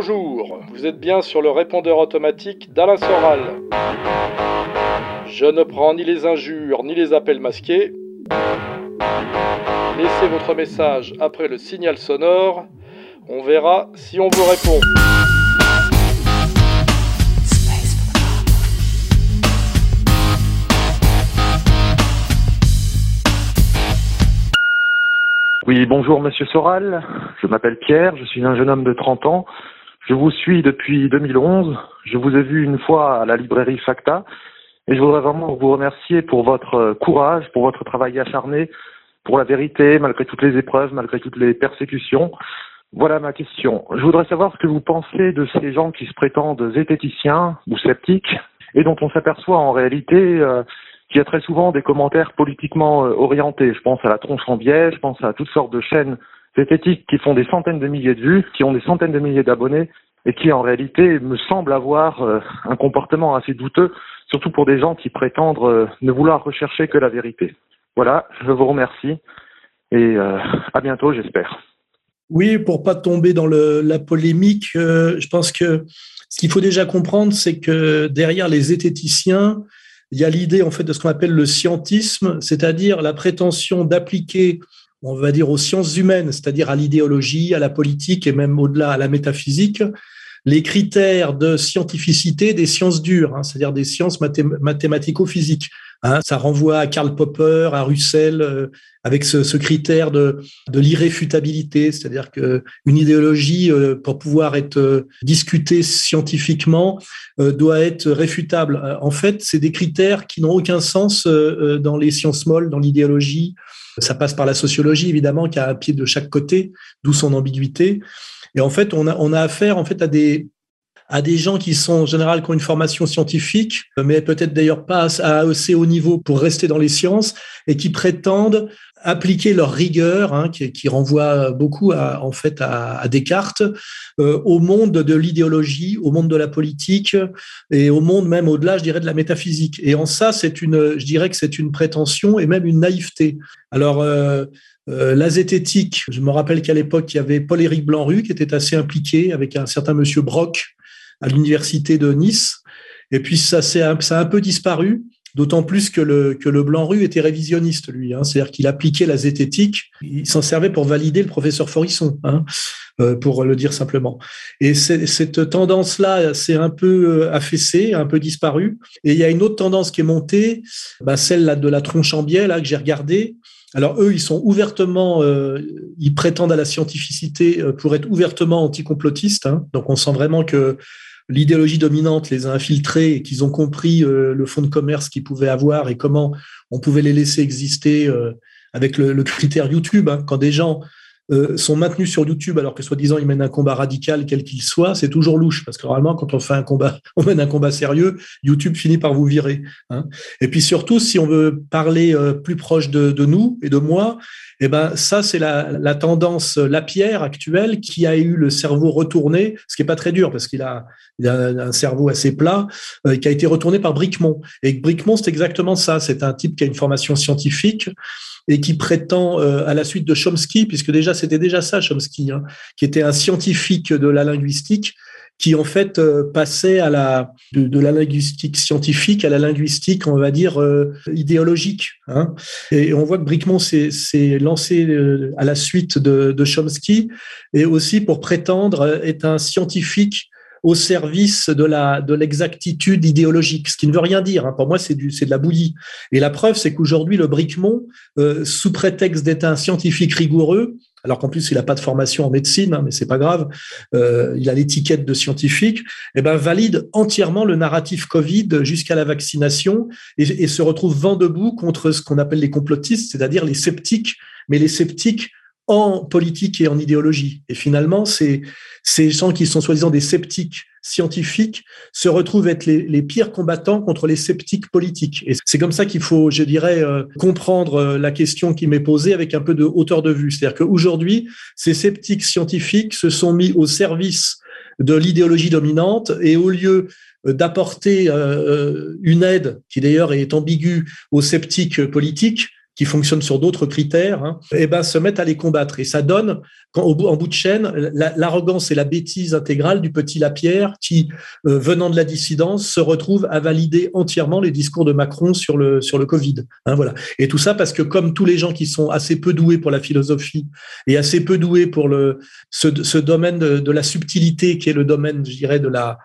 Bonjour, vous êtes bien sur le répondeur automatique d'Alain Soral. Je ne prends ni les injures ni les appels masqués. Laissez votre message après le signal sonore. On verra si on vous répond. Oui, bonjour Monsieur Soral. Je m'appelle Pierre, je suis un jeune homme de 30 ans. Je vous suis depuis 2011. Je vous ai vu une fois à la librairie Facta et je voudrais vraiment vous remercier pour votre courage, pour votre travail acharné, pour la vérité, malgré toutes les épreuves, malgré toutes les persécutions. Voilà ma question. Je voudrais savoir ce que vous pensez de ces gens qui se prétendent zététiciens ou sceptiques et dont on s'aperçoit en réalité euh, qu'il y a très souvent des commentaires politiquement euh, orientés. Je pense à la tronche en biais, je pense à toutes sortes de chaînes qui font des centaines de milliers de vues, qui ont des centaines de milliers d'abonnés et qui en réalité me semblent avoir euh, un comportement assez douteux, surtout pour des gens qui prétendent euh, ne vouloir rechercher que la vérité. Voilà, je vous remercie et à bientôt, j'espère. Oui, pour pas tomber dans la polémique, je pense que ce qu'il faut déjà comprendre, c'est que derrière les zététiciens, il y a l'idée en fait de ce qu'on appelle le scientisme, c'est-à-dire la prétention d'appliquer, on va dire, aux sciences humaines, c'est-à-dire à, l'idéologie, à la politique et même au-delà à la métaphysique, les critères de scientificité des sciences dures, hein, c'est-à-dire des sciences mathématico-physiques. Hein, ça renvoie à Karl Popper, à Russell, euh, avec ce, critère de, de l'irréfutabilité, c'est-à-dire que une idéologie, euh, pour pouvoir être euh, discutée scientifiquement, doit être réfutable. En fait, c'est des critères qui n'ont aucun sens dans les sciences molles, dans l'idéologie. Ça passe par la sociologie, évidemment, qui a un pied de chaque côté, d'où son ambiguïté. Et en fait, on a, on a affaire en fait à des, à des gens qui sont en général qui ont une formation scientifique, mais peut-être d'ailleurs pas assez haut niveau pour rester dans les sciences, et qui prétendent appliquer leur rigueur, hein, qui, qui, renvoie beaucoup à, en fait à, à Descartes, euh, au monde de l'idéologie, au monde de la politique et au monde même au-delà, je dirais, de la métaphysique. Et en ça, c'est une, je dirais que c'est une prétention et même une naïveté. Alors, euh, euh, la zététique, je me rappelle qu'à l'époque, il y avait Paul-Éric Blanru qui était assez impliqué avec un certain monsieur Brock, à l'université de Nice. Et puis ça, ça a un peu disparu, d'autant plus que le, que le Blanc-Rue était révisionniste, lui. Hein, C'est-à-dire qu'il appliquait la zététique, il s'en servait pour valider le professeur Forisson, hein, euh, pour le dire simplement. Et cette tendance-là s'est un peu euh, affaissée, un peu disparue. Et il y a une autre tendance qui est montée, bah, celle là, de la tronche en biais, là, que j'ai regardée. Alors eux, ils sont ouvertement, euh, ils prétendent à la scientificité pour être ouvertement anticomplotistes. Hein. Donc on sent vraiment que l'idéologie dominante les a infiltrés et qu'ils ont compris euh, le fonds de commerce qu'ils pouvaient avoir et comment on pouvait les laisser exister euh, avec le, critère YouTube. Hein. Quand des gens euh, sont maintenus sur YouTube alors que soi-disant ils mènent un combat radical quel qu'il soit, c'est toujours louche parce que normalement quand on fait un combat, on mène un combat sérieux, YouTube finit par vous virer. Hein. Et puis surtout, si on veut parler euh, plus proche de, nous et de moi, eh ben ça c'est la, la, tendance Lapierre actuelle qui a eu le cerveau retourné, ce qui est pas très dur parce qu'il a, un cerveau assez plat, euh, qui a été retourné par Bricmont. Et Bricmont c'est exactement ça, c'est un type qui a une formation scientifique et qui prétend euh, à la suite de Chomsky, puisque déjà c'était déjà ça Chomsky, hein, qui était un scientifique de la linguistique, qui en fait euh, passait à la de, la linguistique scientifique à la linguistique, on va dire euh, idéologique. Hein. Et on voit que Bricmont s'est lancé euh, à la suite de, Chomsky et aussi pour prétendre être un scientifique au service de la de l'exactitude idéologique, ce qui ne veut rien dire. Hein. Pour moi, c'est c'est de la bouillie. Et la preuve, c'est qu'aujourd'hui, le Bricmont, sous prétexte d'être un scientifique rigoureux, alors qu'en plus il n'a pas de formation en médecine, hein, mais c'est pas grave, euh, il a l'étiquette de scientifique, eh ben valide entièrement le narratif Covid jusqu'à la vaccination et, se retrouve vent debout contre ce qu'on appelle les complotistes, c'est-à-dire les sceptiques, mais les sceptiques en politique et en idéologie. Et finalement, ces, ces gens qui sont soi-disant des sceptiques scientifiques se retrouvent être les, pires combattants contre les sceptiques politiques. Et c'est comme ça qu'il faut, je dirais, euh, comprendre euh, la question qui m'est posée avec un peu de hauteur de vue. C'est-à-dire qu'aujourd'hui, ces sceptiques scientifiques se sont mis au service de l'idéologie dominante et au lieu euh, d'apporter une aide qui d'ailleurs est ambiguë aux sceptiques politiques, qui fonctionnent sur d'autres critères, hein, eh ben, se mettent à les combattre. Et ça donne, quand, au bout, en bout de chaîne, l'arrogance et la bêtise intégrale du petit Lapierre qui, euh, venant de la dissidence, se retrouve à valider entièrement les discours de Macron sur le, sur le Covid. Hein, voilà. Et tout ça parce que comme tous les gens qui sont assez peu doués pour la philosophie et assez peu doués pour le, ce, ce domaine de, la subtilité qui est le domaine, je dirais, de la,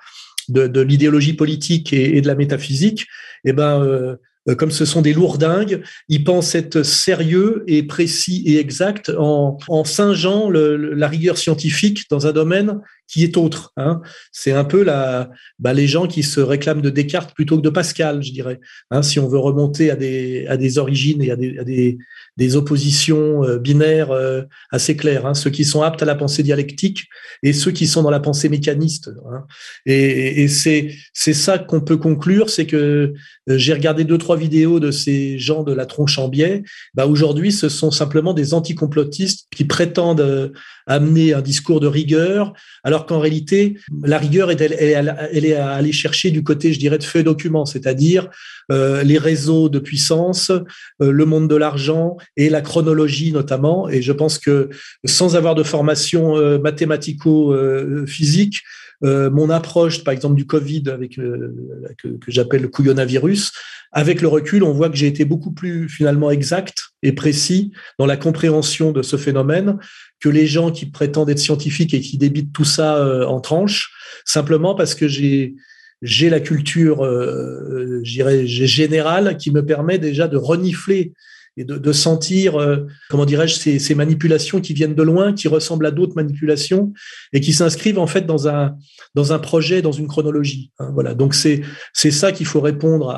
de, de l'idéologie politique et, et, de la métaphysique, eh ben, euh, comme ce sont des lourdingues, ils pensent être sérieux et précis et exact en, en singeant la rigueur scientifique dans un domaine qui est autre. Hein. C'est un peu la, bah, les gens qui se réclament de Descartes plutôt que de Pascal, je dirais. Hein, si on veut remonter à des, à des origines et à des, à des, des oppositions euh, binaires euh, assez claires, hein, ceux qui sont aptes à la pensée dialectique et ceux qui sont dans la pensée mécaniste. Hein. Et, et c'est c'est ça qu'on peut conclure, c'est que euh, j'ai regardé deux trois vidéos de ces gens de la tronche en biais. Bah aujourd'hui, ce sont simplement des anticomplotistes qui prétendent amener un discours de rigueur, alors qu'en réalité, la rigueur, est, elle, elle, est à aller chercher du côté, je dirais, de feuilles documents, c'est-à-dire euh, les réseaux de puissance, euh, le monde de l'argent et la chronologie notamment. Et je pense que sans avoir de formation euh, mathématico-physique, euh, mon approche, par exemple, du Covid avec euh, que, j'appelle le couillonavirus, avec le recul, on voit que j'ai été beaucoup plus finalement exact et précis dans la compréhension de ce phénomène que les gens qui prétendent être scientifiques et qui débitent tout ça euh, en tranches, simplement parce que j'ai j'ai la culture, euh, générale qui me permet déjà de renifler et de, sentir, euh, comment dirais-je, ces, manipulations qui viennent de loin, qui ressemblent à d'autres manipulations et qui s'inscrivent en fait dans un dans un projet, dans une chronologie. Hein, voilà. Donc c'est c'est ça qu'il faut répondre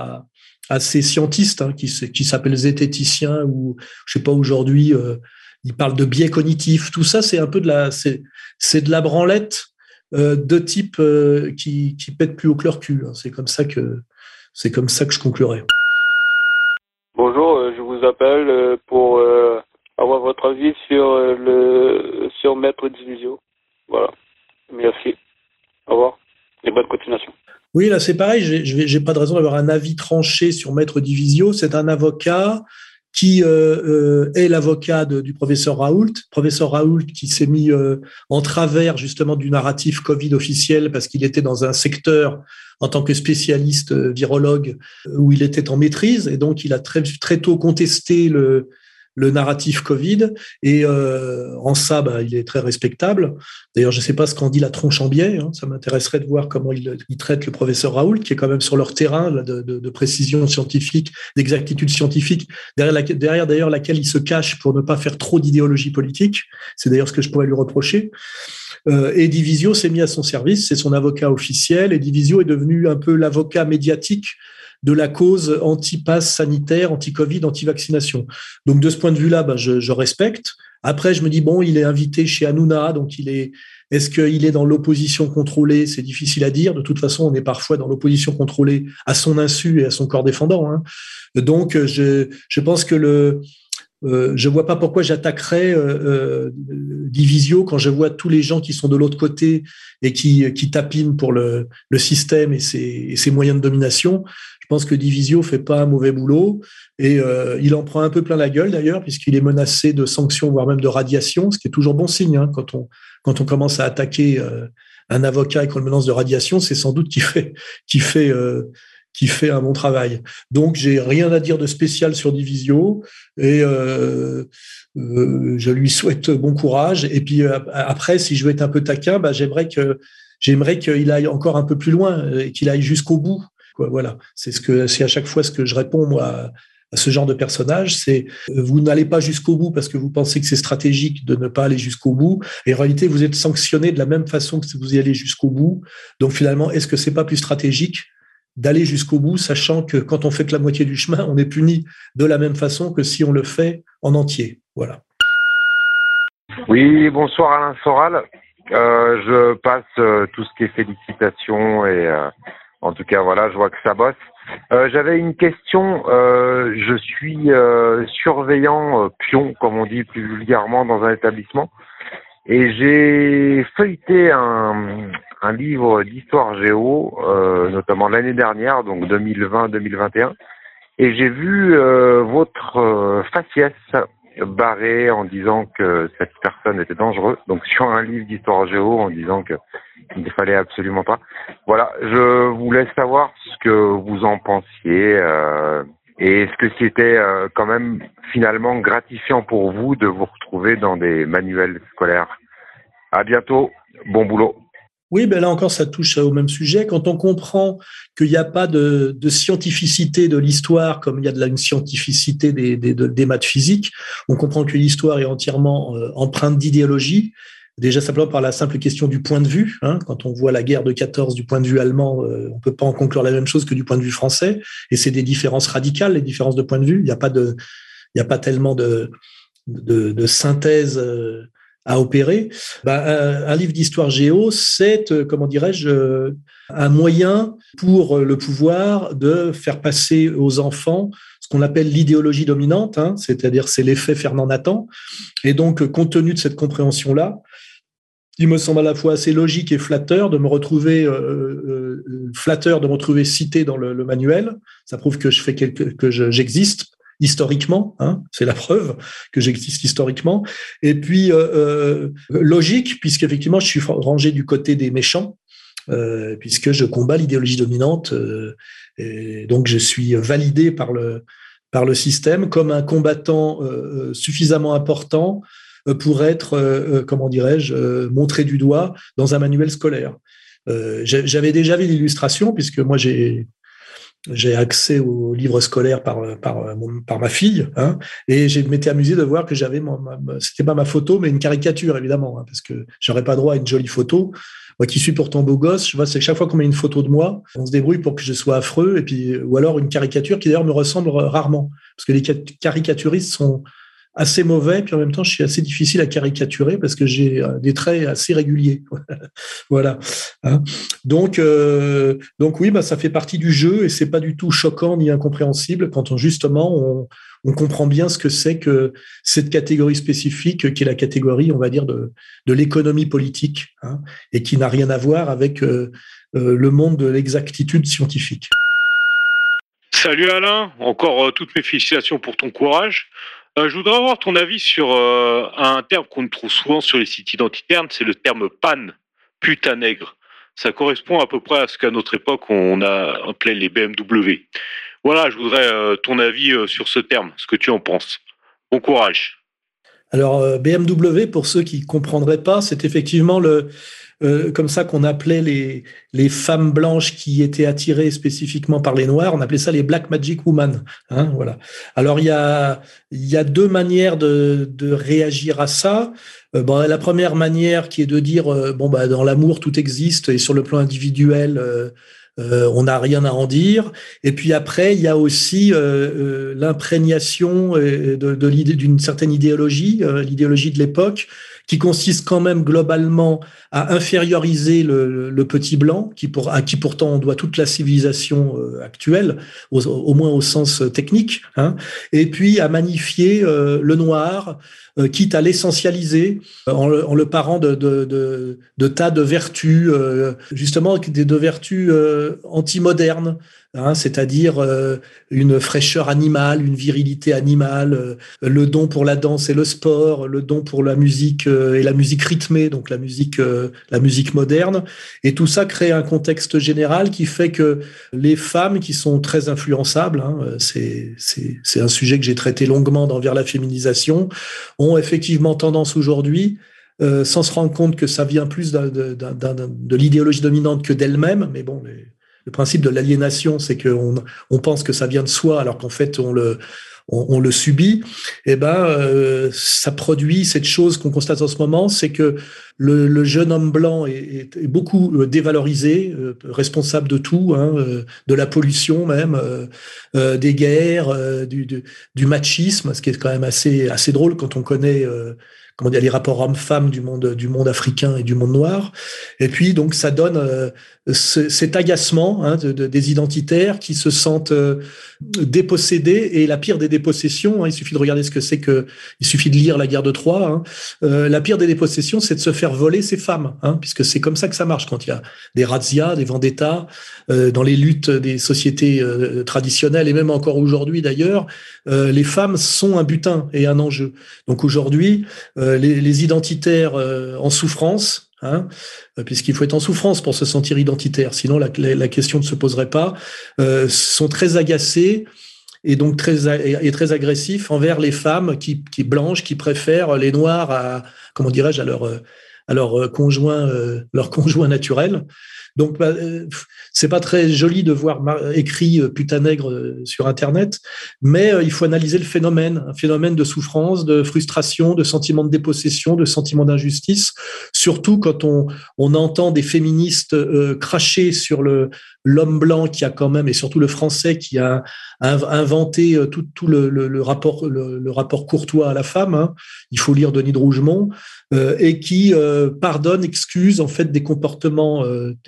à ces scientistes hein, qui s'appellent zététiciens ou je sais pas aujourd'hui. Euh, ils parlent de biais cognitifs. Tout ça, c'est un peu de la c'est c'est de la branlette euh, de type qui qui pète plus haut que leur cul. Hein. C'est comme ça que c'est comme ça que je conclurai. Bonjour, vous appelle euh, pour euh, avoir votre avis sur le sur Maître Divisio. Voilà. Merci. Au revoir et bonne continuation. Oui, là c'est pareil. Je n'ai pas de raison d'avoir un avis tranché sur Maître Divisio. C'est un avocat qui euh, est l'avocat du professeur Raoult, professeur Raoult qui s'est mis euh, en travers justement du narratif Covid officiel parce qu'il était dans un secteur en tant que spécialiste euh, virologue où il était en maîtrise. Et donc il a très, très tôt contesté le, le narratif Covid. Et euh, en ça, bah, il est très respectable. D'ailleurs, je ne sais pas ce qu'en dit la tronche en biais. Hein. Ça m'intéresserait de voir comment il, traite le professeur Raoult, qui est quand même sur leur terrain de, précision scientifique, d'exactitude scientifique, derrière, la, derrière d'ailleurs laquelle il se cache pour ne pas faire trop d'idéologie politique. C'est d'ailleurs ce que je pourrais lui reprocher. Euh, et Divisio s'est mis à son service, c'est son avocat officiel, et Divisio est devenu un peu l'avocat médiatique de la cause anti-pass sanitaire, anti-Covid, anti-vaccination. Donc de ce point de vue-là, bah, je, respecte. Après, je me dis bon, il est invité chez Hanouna, donc il est. Est-ce qu'il est dans l'opposition contrôlée? C'est difficile à dire. De toute façon, on est parfois dans l'opposition contrôlée à son insu et à son corps défendant. Hein. Donc, je, je pense que le, euh, je vois pas pourquoi j'attaquerais euh, euh, Divisio quand je vois tous les gens qui sont de l'autre côté et qui, qui tapinent pour le, le système et et ses, moyens de domination. Je pense que Divisio fait pas un mauvais boulot et euh, il en prend un peu plein la gueule d'ailleurs puisqu'il est menacé de sanctions voire même de radiation, ce qui est toujours bon signe hein, quand on quand on commence à attaquer euh, un avocat et qu'on le menace de radiation, c'est sans doute qui fait qui fait euh, qui fait un bon travail. Donc, j'ai rien à dire de spécial sur Divisio et je lui souhaite bon courage. Et puis après, si je veux être un peu taquin, bah, j'aimerais qu'il aille encore un peu plus loin et qu'il aille jusqu'au bout. Voilà, c'est ce que c'est à chaque fois ce que je réponds moi. À, ce genre de personnage, c'est vous n'allez pas jusqu'au bout parce que vous pensez que c'est stratégique de ne pas aller jusqu'au bout. Et en réalité, vous êtes sanctionné de la même façon que si vous y allez jusqu'au bout. Donc finalement, est-ce que c'est pas plus stratégique d'aller jusqu'au bout, sachant que quand on fait que la moitié du chemin, on est puni de la même façon que si on le fait en entier? Voilà. Oui, bonsoir Alain Soral. Euh, je passe euh, tout ce qui est félicitations et euh, en tout cas voilà, je vois que ça bosse. Euh, j'avais une question. Euh, je suis surveillant pion, comme on dit plus vulgairement, dans un établissement. Et j'ai feuilleté un, un livre d'histoire géo, euh, notamment l'année dernière, donc 2020-2021, Et j'ai vu votre faciès barré en disant que cette personne était dangereuse. Donc sur un livre d'histoire géo en disant que il ne fallait absolument pas. Voilà, je voulais savoir ce que vous en pensiez euh, et est-ce que c'était euh, quand même finalement gratifiant pour vous de vous retrouver dans des manuels scolaires. À bientôt, bon boulot. Oui, ben là encore, ça touche au même sujet. Quand on comprend qu'il n'y a pas de, scientificité de l'histoire comme il y a de la une scientificité des, des, maths physiques, on comprend que l'histoire est entièrement euh, empreinte d'idéologie. Déjà simplement par la simple question du point de vue. Hein. quand on voit la guerre de 14 du point de vue allemand, euh, on peut pas en conclure la même chose que du point de vue français. Et c'est des différences radicales, les différences de point de vue. Il n'y a pas de, il n'y a pas tellement de, de, de synthèse euh, à opérer. Bah, un, livre d'histoire géo, c'est, euh, comment dirais-je, un moyen pour le pouvoir de faire passer aux enfants ce qu'on appelle l'idéologie dominante, hein, c'est-à-dire c'est l'effet Fernand Nathan. Et donc, compte tenu de cette compréhension-là, il me semble à la fois assez logique et flatteur de me retrouver euh, euh, flatteur de me retrouver cité dans le, manuel. Ça prouve que je fais quelque, que j'existe historiquement, hein, c'est la preuve que j'existe historiquement. Et puis euh, logique puisqu'effectivement je suis rangé du côté des méchants. puisque je combats l'idéologie dominante, et donc je suis validé par le, par le système comme un combattant suffisamment important euh, pour être, euh, euh, comment dirais-je, montré du doigt dans un manuel scolaire. J'avais déjà vu l'illustration puisque moi j'ai j'ai accès aux livres scolaires par par, par ma fille, hein, et je m'étais amusé de voir que j'avais, c'était pas ma photo, mais une caricature évidemment, hein, parce que j'aurais pas droit à une jolie photo. Moi qui suis pourtant beau gosse, je vois, c'est chaque fois qu'on met une photo de moi, on se débrouille pour que je sois affreux, et puis ou alors une caricature qui d'ailleurs me ressemble rarement, parce que les caricaturistes sont assez mauvais, puis en même temps, je suis assez difficile à caricaturer parce que j'ai euh, des traits assez réguliers. voilà. Hein. donc, euh, donc oui, bah, ça fait partie du jeu et c'est pas du tout choquant ni incompréhensible quand on justement on, on comprend bien ce que c'est que cette catégorie spécifique qui est la catégorie, on va dire, de, de l'économie politique hein, et qui n'a rien à voir avec euh, le monde de l'exactitude scientifique. Salut Alain, encore toutes mes félicitations pour ton courage. Euh, je voudrais avoir ton avis sur euh, un terme qu'on trouve souvent sur les sites identitaires, c'est le terme pan, putain nègre. Ça correspond à peu près à ce qu'à notre époque on a appelé les BMW. Voilà, je voudrais euh, ton avis sur ce terme, ce que tu en penses. Bon courage. Alors BMW, pour ceux qui comprendraient pas, c'est effectivement le, euh, comme ça qu'on appelait les, les femmes blanches qui étaient attirées spécifiquement par les noirs. On appelait ça les Black Magic Women. Hein, voilà. Alors il y a, y a deux manières de, de réagir à ça. Euh, bon, la première manière qui est de dire euh, bon bah dans l'amour tout existe et sur le plan individuel on n'a rien à en dire. Et puis après, il y a aussi l'imprégnation de, de d'une certaine idéologie, l'idéologie de l'époque, qui consiste quand même globalement à inférioriser le, petit blanc, qui pour, à qui pourtant on doit toute la civilisation euh, actuelle, au, moins au sens technique, hein, et puis à magnifier euh, le noir, euh, quitte à l'essentialiser en, en, le parant de, tas de vertus, justement des de vertus antimodernes, Hein, c'est-à-dire une fraîcheur animale, une virilité animale, le don pour la danse et le sport, le don pour la musique et la musique rythmée, donc la musique, la musique moderne. Et tout ça crée un contexte général qui fait que les femmes qui sont très influençables, hein, c'est un sujet que j'ai traité longuement dans Vers la féminisation, ont effectivement tendance aujourd'hui sans se rendre compte que ça vient plus de l'idéologie dominante que d'elle-même, mais bon, le principe de l'aliénation, c'est qu'on on pense que ça vient de soi, alors qu'en fait on le on, le subit. Et eh ben, euh, ça produit cette chose qu'on constate en ce moment, c'est que le, jeune homme blanc est, beaucoup euh, dévalorisé, euh, responsable de tout, hein, de la pollution même, des guerres, du, du, machisme, ce qui est quand même assez assez drôle quand on connaît comment dire, les rapports hommes-femmes du monde, du monde africain et du monde noir. Et puis, donc, ça donne euh, cet agacement hein, de, des identitaires qui se sentent euh, dépossédés. Et la pire des dépossessions, hein, il suffit de regarder ce que c'est que, il suffit de lire la guerre de Troie. Hein, euh, la pire des dépossessions, c'est de se faire voler ses femmes, puisque c'est comme ça que ça marche quand il y a des razzias, des vendettas, dans les luttes des sociétés traditionnelles et même encore aujourd'hui d'ailleurs, les femmes sont un butin et un enjeu. Donc aujourd'hui, les, les, identitaires en souffrance, Hein, euh, puisqu'il faut être en souffrance pour se sentir identitaire, sinon la, question ne se poserait pas, euh, sont très agacés et donc très et très agressifs envers les femmes qui, qui blanches, qui préfèrent les noirs à comment dirais-je à leur à leur conjoint leur conjoint naturel. Donc, bah, euh, c'est pas très joli de voir écrit euh, putain nègre euh, sur Internet, mais il faut analyser le phénomène, un phénomène de souffrance, de frustration, de sentiment de dépossession, de sentiment d'injustice, surtout quand on, on entend des féministes cracher sur le l'homme blanc qui a quand même, et surtout le français qui a, inventé tout, tout le, rapport, le, rapport courtois à la femme. Hein. Il faut lire Denis de Rougemont et qui pardonne, excuse en fait des comportements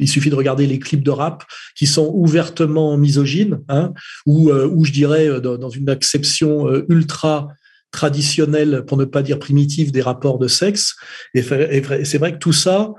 suffit de regarder les clips de rap qui sont ouvertement misogynes, hein, ou, euh, ou je dirais euh, dans, une acception euh, ultra traditionnelle, pour ne pas dire primitive, des rapports de sexe. Et, c'est vrai que tout ça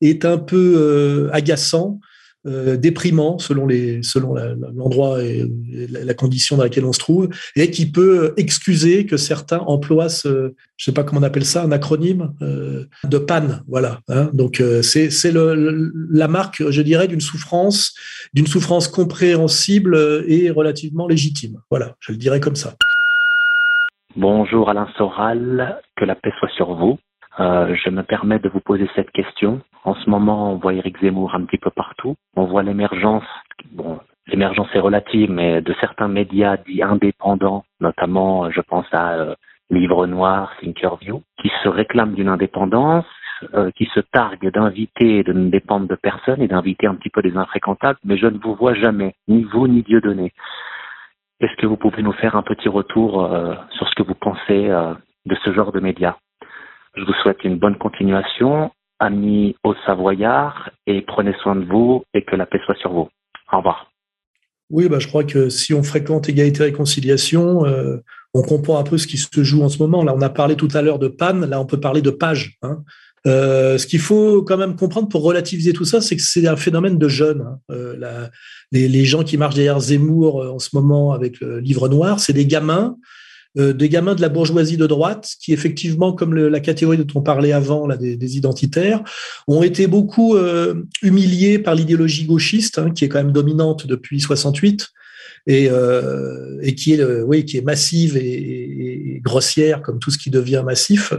est un peu agaçant euh, déprimant selon les selon l'endroit et la condition dans laquelle on se trouve et qui peut excuser que certains emploient ce je sais pas comment on appelle ça un acronyme euh, de panne voilà hein. donc euh, c'est c'est le, la marque je dirais d'une souffrance d'une souffrance compréhensible et relativement légitime. Voilà je le dirais comme ça. Bonjour Alain Soral que la paix soit sur vous euh, je me permets de vous poser cette question. En ce moment, on voit Éric Zemmour un petit peu partout. On voit l'émergence, bon, l'émergence est relative, mais de certains médias dits indépendants, notamment, je pense à euh, Livre Noir, Thinkerview, qui se réclament d'une indépendance, euh, qui se targuent d'inviter de ne dépendre de personne et d'inviter un petit peu des infréquentables, mais je ne vous vois jamais, ni vous ni Dieu donné. Est-ce que vous pouvez nous faire un petit retour sur ce que vous pensez de ce genre de médias? Je vous souhaite une bonne continuation, amis au Savoyard, et prenez soin de vous et que la paix soit sur vous. Au revoir. Oui, bah, je crois que si on fréquente égalité et réconciliation, euh, on comprend un peu ce qui se joue en ce moment. Là, on a parlé tout à l'heure de panne, là, on peut parler de page. Hein. Euh, ce qu'il faut quand même comprendre pour relativiser tout ça, c'est que c'est un phénomène de jeunes. Hein. Euh, les, les, gens qui marchent derrière Zemmour en ce moment avec le livre noir, c'est des gamins euh, des gamins de la bourgeoisie de droite qui, effectivement, comme la catégorie dont on parlait avant, là, des, identitaires, ont été beaucoup euh, humiliés par l'idéologie gauchiste, hein, qui est quand même dominante depuis 68 et, euh, et qui est euh, oui qui est massive et, grossière comme tout ce qui devient massif.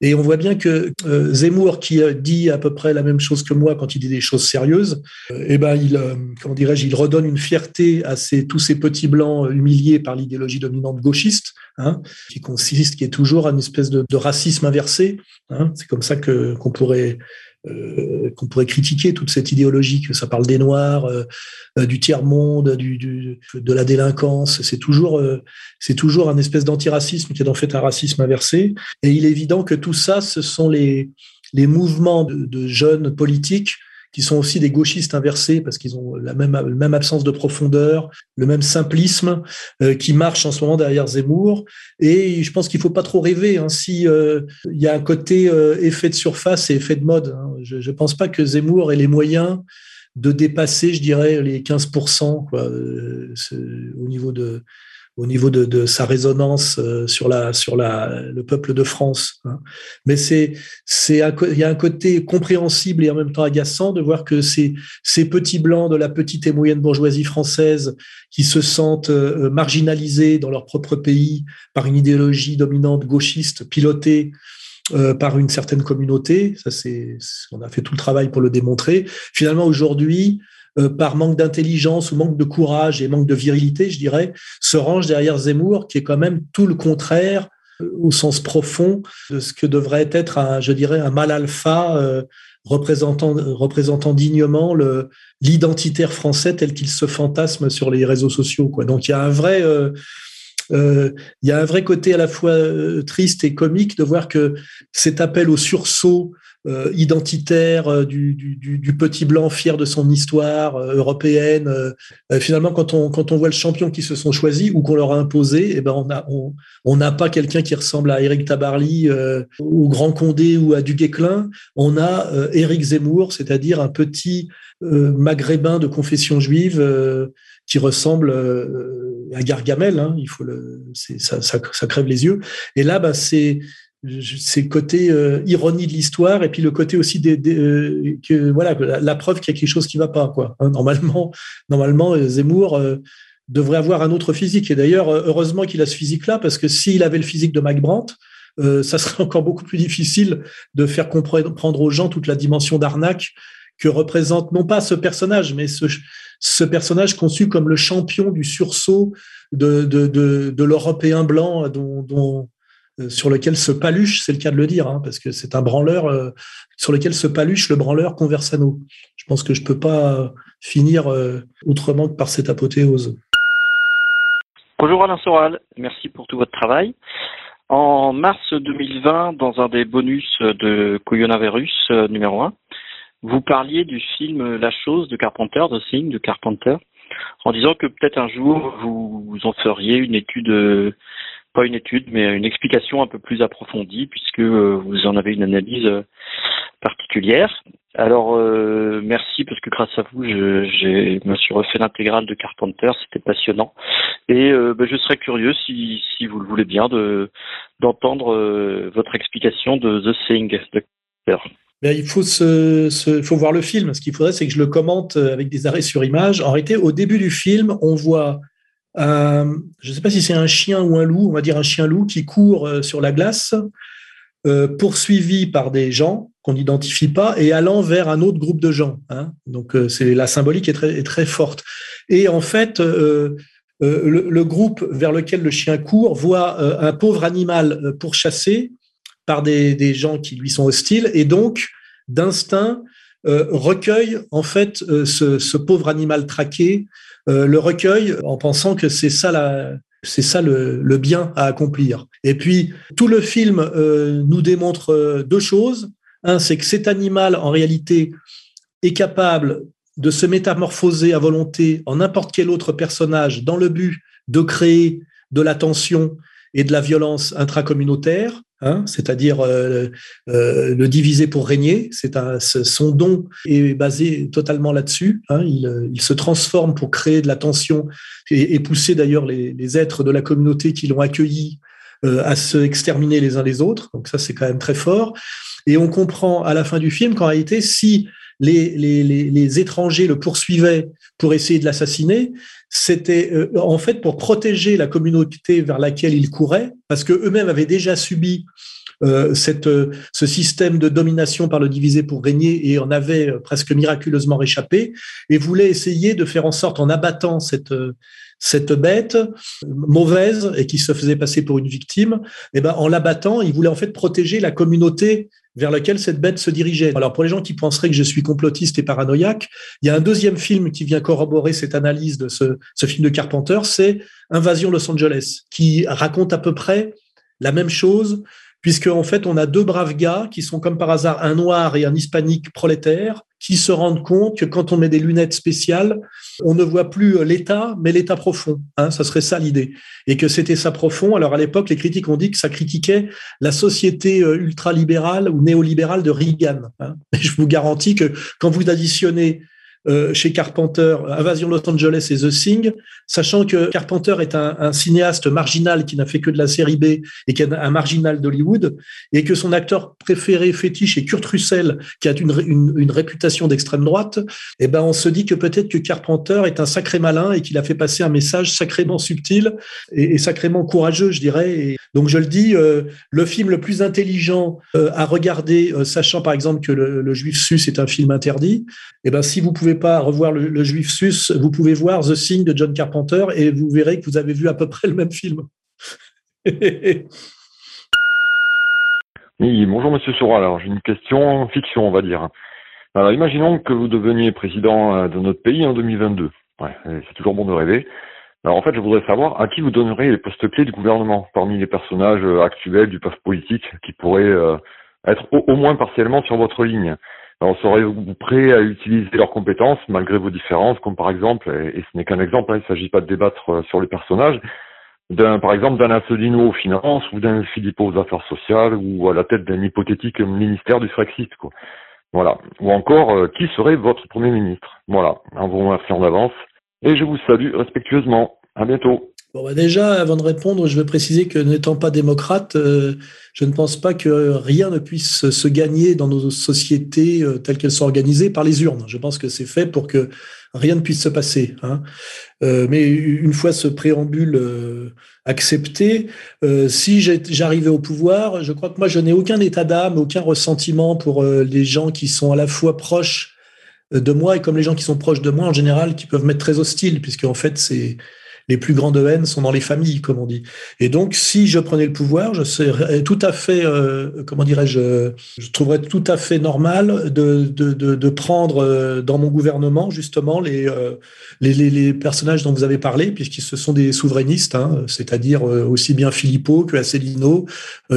Et on voit bien que euh, Zemmour, qui dit à peu près la même chose que moi quand il dit des choses sérieuses, eh ben il comment dirais-je, il redonne une fierté à ces, tous ces petits blancs humiliés par l'idéologie dominante gauchiste, hein, qui consiste, qui est toujours une espèce de, de racisme inversé. Hein. C'est comme ça que qu'on pourrait euh, qu'on pourrait critiquer toute cette idéologie que ça parle des noirs, euh, euh, du tiers monde, de la délinquance. C'est toujours c'est toujours un espèce d'antiracisme qui est en fait un racisme inversé. Et il est évident que tout ça, ce sont les mouvements de jeunes politiques qui sont aussi des gauchistes inversés parce qu'ils ont la même, même absence de profondeur, le même simplisme euh, qui marche en ce moment derrière Zemmour. Et je pense qu'il faut pas trop rêver. Hein, si euh, il y a un côté euh, effet de surface et effet de mode, hein. je ne pense pas que Zemmour ait les moyens de dépasser, je dirais, les 15% quoi, au niveau de au niveau de, de sa résonance euh, sur la sur la le peuple de France. Hein. Mais c'est c'est il y a un côté compréhensible et en même temps agaçant de voir que ces ces petits blancs de la petite et moyenne bourgeoisie française qui se sentent euh, marginalisés dans leur propre pays par une idéologie dominante gauchiste pilotée euh, par une certaine communauté. Ça, c'est, on a fait tout le travail pour le démontrer. Finalement, aujourd'hui, euh, par manque d'intelligence ou manque de courage et manque de virilité, je dirais, se range derrière Zemmour, qui est quand même tout le contraire euh, au sens profond de ce que devrait être, un, je dirais, un mal alpha euh, représentant, représentant dignement l'identitaire français tel qu'il se fantasme sur les réseaux sociaux. Quoi. Donc il y a un vrai, il y a un vrai côté à la fois triste et comique de voir que cet appel au sursaut euh, identitaire euh, du, petit blanc fier de son histoire euh, européenne. finalement, quand on, quand on voit le champion qui se sont choisis ou qu'on leur a imposé, eh ben on n'a on, pas quelqu'un qui ressemble à Éric Tabarly, au Grand Condé ou à Duguesclin. On a Éric Zemmour, c'est-à-dire un petit maghrébin de confession juive qui ressemble à Gargamel. Hein, il faut le, ça, crève les yeux. Et là, bah, c'est c'est côté euh, ironie de l'histoire et puis le côté aussi des, euh, que voilà la, preuve qu'il y a quelque chose qui va pas quoi. Hein, normalement, normalement euh, Zemmour devrait avoir un autre physique et d'ailleurs heureusement qu'il a ce physique là parce que s'il avait le physique de Mike Brandt, ça serait encore beaucoup plus difficile de faire comprendre aux gens toute la dimension d'arnaque que représente non pas ce personnage mais ce, ce personnage conçu comme le champion du sursaut de, de, de, l'Européen blanc dont, euh, sur lequel se paluche, c'est le cas de le dire, hein, parce que c'est un branleur euh, sur lequel se paluche le branleur Conversano. Je pense que je ne peux pas finir euh, autrement que par cette apothéose. Bonjour Alain Soral, merci pour tout votre travail. En mars 2020, dans un des bonus de Coronavirus numéro 1, vous parliez du film La chose de Carpenter, The Thing de Carpenter, en disant que peut-être un jour vous en feriez une étude pas une étude, mais une explication un peu plus approfondie, puisque euh, vous en avez une analyse euh, particulière. Alors euh, merci parce que grâce à vous, je, me suis refait l'intégrale de Carpenter, c'était passionnant. Et ben, je serais curieux, si, si vous le voulez bien, de d'entendre votre explication de The Thing de. Ben, il faut, se, faut voir le film. Ce qu'il faudrait, c'est que je le commente avec des arrêts sur image. En réalité, au début du film, on voit euh, je ne sais pas si c'est un chien ou un loup, on va dire un chien-loup qui court euh, sur la glace, euh, poursuivi par des gens qu'on n'identifie pas et allant vers un autre groupe de gens. Hein. Donc c'est la symbolique est très, forte. Et en fait, le, groupe vers lequel le chien court voit un pauvre animal pourchassé par des, gens qui lui sont hostiles et donc d'instinct recueille en fait ce, pauvre animal traqué le recueil en pensant que c'est ça la, c'est ça le, bien à accomplir. Et puis, tout le film euh, nous démontre euh, deux choses. Un, c'est que cet animal, en réalité, est capable de se métamorphoser à volonté en n'importe quel autre personnage dans le but de créer de la tension et de la violence intracommunautaire. Hein, c'est-à-dire euh, euh, le diviser pour régner. C'est son don est basé totalement là-dessus. Hein, il, il, se transforme pour créer de la tension et, pousser d'ailleurs les, les, êtres de la communauté qui l'ont accueilli euh, à se exterminer les uns les autres. Donc ça, c'est quand même très fort. Et on comprend à la fin du film qu'en réalité, si les, les, les, étrangers le poursuivaient pour essayer de l'assassiner, c'était euh, en fait pour protéger la communauté vers laquelle ils couraient, parce que eux-mêmes avaient déjà subi euh, cette, euh, ce système de domination par le divisé pour régner et en avaient presque miraculeusement réchappé, et voulaient essayer de faire en sorte, en abattant cette cette bête mauvaise et qui se faisait passer pour une victime, eh ben en l'abattant, ils voulaient en fait protéger la communauté vers lequel cette bête se dirigeait. Alors pour les gens qui penseraient que je suis complotiste et paranoïaque, il y a un deuxième film qui vient corroborer cette analyse de ce, ce film de Carpenter, c'est Invasion Los Angeles, qui raconte à peu près la même chose puisque en fait on a deux braves gars qui sont comme par hasard un noir et un hispanique prolétaire qui se rendent compte que quand on met des lunettes spéciales, on ne voit plus l'état, mais l'état profond. Hein, ça serait ça l'idée. Et que c'était ça profond. Alors à l'époque, les critiques ont dit que ça critiquait la société euh, ultralibérale ou néolibérale de Reagan. Hein. je vous garantis que quand vous additionnez euh, chez Carpenter, Invasion Los Angeles et The Thing, sachant que Carpenter est un, cinéaste marginal qui n'a fait que de la série B et qui est un marginal d'Hollywood, et que son acteur préféré fétiche est Kurt Russell, qui a une, réputation d'extrême droite, eh ben on se dit que peut-être que Carpenter est un sacré malin et qu'il a fait passer un message sacrément subtil et, sacrément courageux, je dirais. Donc je le dis, euh, le film le plus intelligent euh, à regarder, sachant par exemple que le, le Juif sus est un film interdit, eh ben si vous pouvez pas revoir le, Juif sus, vous pouvez voir The Thing de John Carpenter et vous verrez que vous avez vu à peu près le même film. oui, bonjour Monsieur Soral. Alors j'ai une question fiction, on va dire. Alors imaginons que vous deveniez président euh, de notre pays en 2022. Ouais, c'est toujours bon de rêver. Alors en fait, je voudrais savoir à qui vous donnerez les postes clés du gouvernement parmi les personnages euh, actuels du poste politique qui pourraient euh, être au, moins partiellement sur votre ligne. Alors serez-vous prêt à utiliser leurs compétences malgré vos différences, comme par exemple, et, ce n'est qu'un exemple, hein, il ne s'agit pas de débattre euh, sur les personnages, d'un par exemple d'un Asselineau aux finances ou d'un Philippe aux affaires sociales ou à la tête d'un hypothétique ministère du Frexit. Quoi. Voilà. Ou encore, qui serait votre Premier ministre? Voilà. En vous remerciant d'avance et je vous salue respectueusement. À bientôt. Bon, bah déjà, avant de répondre, je veux préciser que n'étant pas démocrate, euh, je ne pense pas que rien ne puisse se gagner dans nos sociétés euh, telles qu'elles sont organisées par les urnes. Je pense que c'est fait pour que rien ne puisse se passer. Hein. Euh, mais une fois ce préambule accepté, si j'arrivais au pouvoir, je crois que moi, je n'ai aucun état d'âme, aucun ressentiment pour les gens qui sont à la fois proches de moi et comme les gens qui sont proches de moi en général qui peuvent m'être très hostiles puisque en fait c'est les plus grandes haines sont dans les familles, comme on dit. Et donc, si je prenais le pouvoir, je serais tout à fait, euh, comment dirais-je, je trouverais tout à fait normal de, de, de, de prendre euh, dans mon gouvernement justement les, euh, les, les, les, personnages dont vous avez parlé, puisqu'ils ce sont des souverainistes, hein, c'est-à-dire aussi bien Philippot que Asselineau,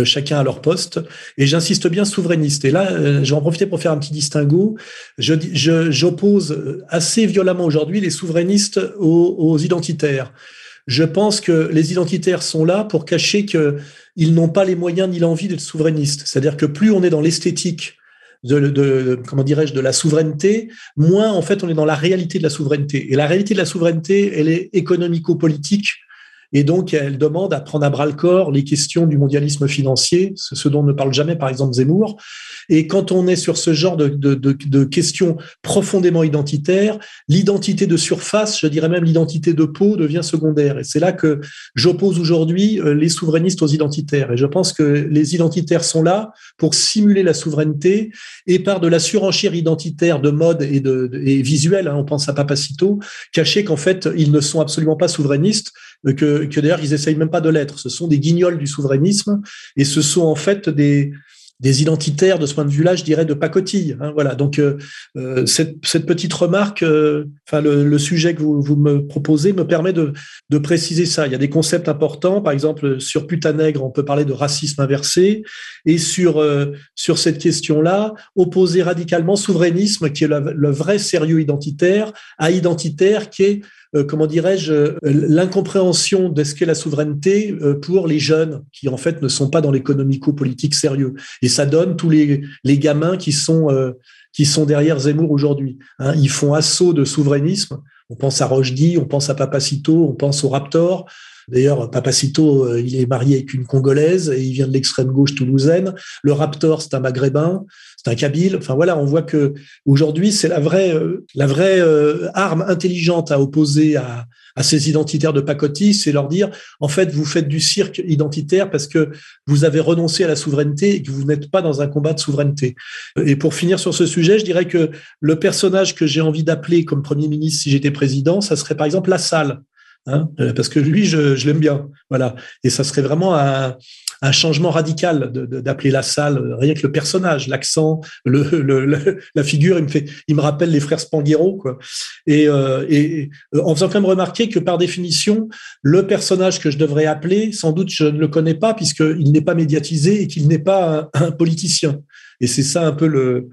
chacun à leur poste. Et j'insiste bien souverainiste. Et là, je vais en profiter pour faire un petit distinguo. Je, j'oppose assez violemment aujourd'hui les souverainistes aux, aux identitaires. Je pense que les identitaires sont là pour cacher qu'ils n'ont pas les moyens ni l'envie d'être souverainistes. C'est-à-dire que plus on est dans l'esthétique de, comment dirais-je de la souveraineté, moins en fait on est dans la réalité de la souveraineté. Et la réalité de la souveraineté, elle est économico-politique. Et donc, elle demande à prendre à bras le corps les questions du mondialisme financier, ce dont ne parle jamais, par exemple, Zemmour, et quand on est sur ce genre de, de, de, questions profondément identitaires, l'identité de surface, je dirais même l'identité de peau, devient secondaire. Et c'est là que j'oppose aujourd'hui euh, les souverainistes aux identitaires. Et je pense que les identitaires sont là pour simuler la souveraineté et par de la surenchère identitaire de mode et, de, et visuelle, hein, on pense à Papacito, cacher qu'en fait, ils ne sont absolument pas souverainistes, que, que d'ailleurs, ils essayent même pas de l'être. Ce sont des guignols du souverainisme et ce sont en fait des, identitaires de ce point de vue-là, je dirais de pacotille. Hein, voilà. Donc euh, euh, cette, petite remarque, euh, le, sujet que vous, me proposez me permet de, préciser ça. Il y a des concepts importants, par exemple sur putain nègre, on peut parler de racisme inversé, et sur sur cette question-là, opposer radicalement souverainisme, qui est le, vrai sérieux identitaire, à identitaire qui est comment dirais-je, euh, l'incompréhension de ce qu'est la souveraineté euh, pour les jeunes qui en fait ne sont pas dans l'économico-politique sérieux. Et ça donne tous les, les gamins qui sont qui sont derrière Zemmour aujourd'hui. Hein. ils font assaut de souverainisme. On pense à Rochdy, on pense à Papacito, on pense au Raptor. D'ailleurs, Papacito, il est marié avec une Congolaise et il vient de l'extrême gauche toulousaine. Le Raptor, c'est un Maghrébin c'est un Kabyle. Enfin voilà, on voit que aujourd'hui c'est la vraie, euh, euh, arme intelligente à opposer à, à ces identitaires de pacotille, c'est leur dire en fait vous faites du cirque identitaire parce que vous avez renoncé à la souveraineté et que vous n'êtes pas dans un combat de souveraineté. Et pour finir sur ce sujet, je dirais que le personnage que j'ai envie d'appeler comme premier ministre si j'étais président, ça serait par exemple la salle. Hein, euh, parce que lui, je, l'aime bien. Voilà. Et ça serait vraiment un, changement radical d'appeler la salle, euh, rien que le personnage, l'accent, le, la figure, il me fait, il me rappelle les frères Spanghero, quoi. Et, euh, en faisant quand même remarquer que par définition, le personnage que je devrais appeler, sans doute, je ne le connais pas puisqu'il n'est pas médiatisé et qu'il n'est pas un, politicien. Et c'est ça un peu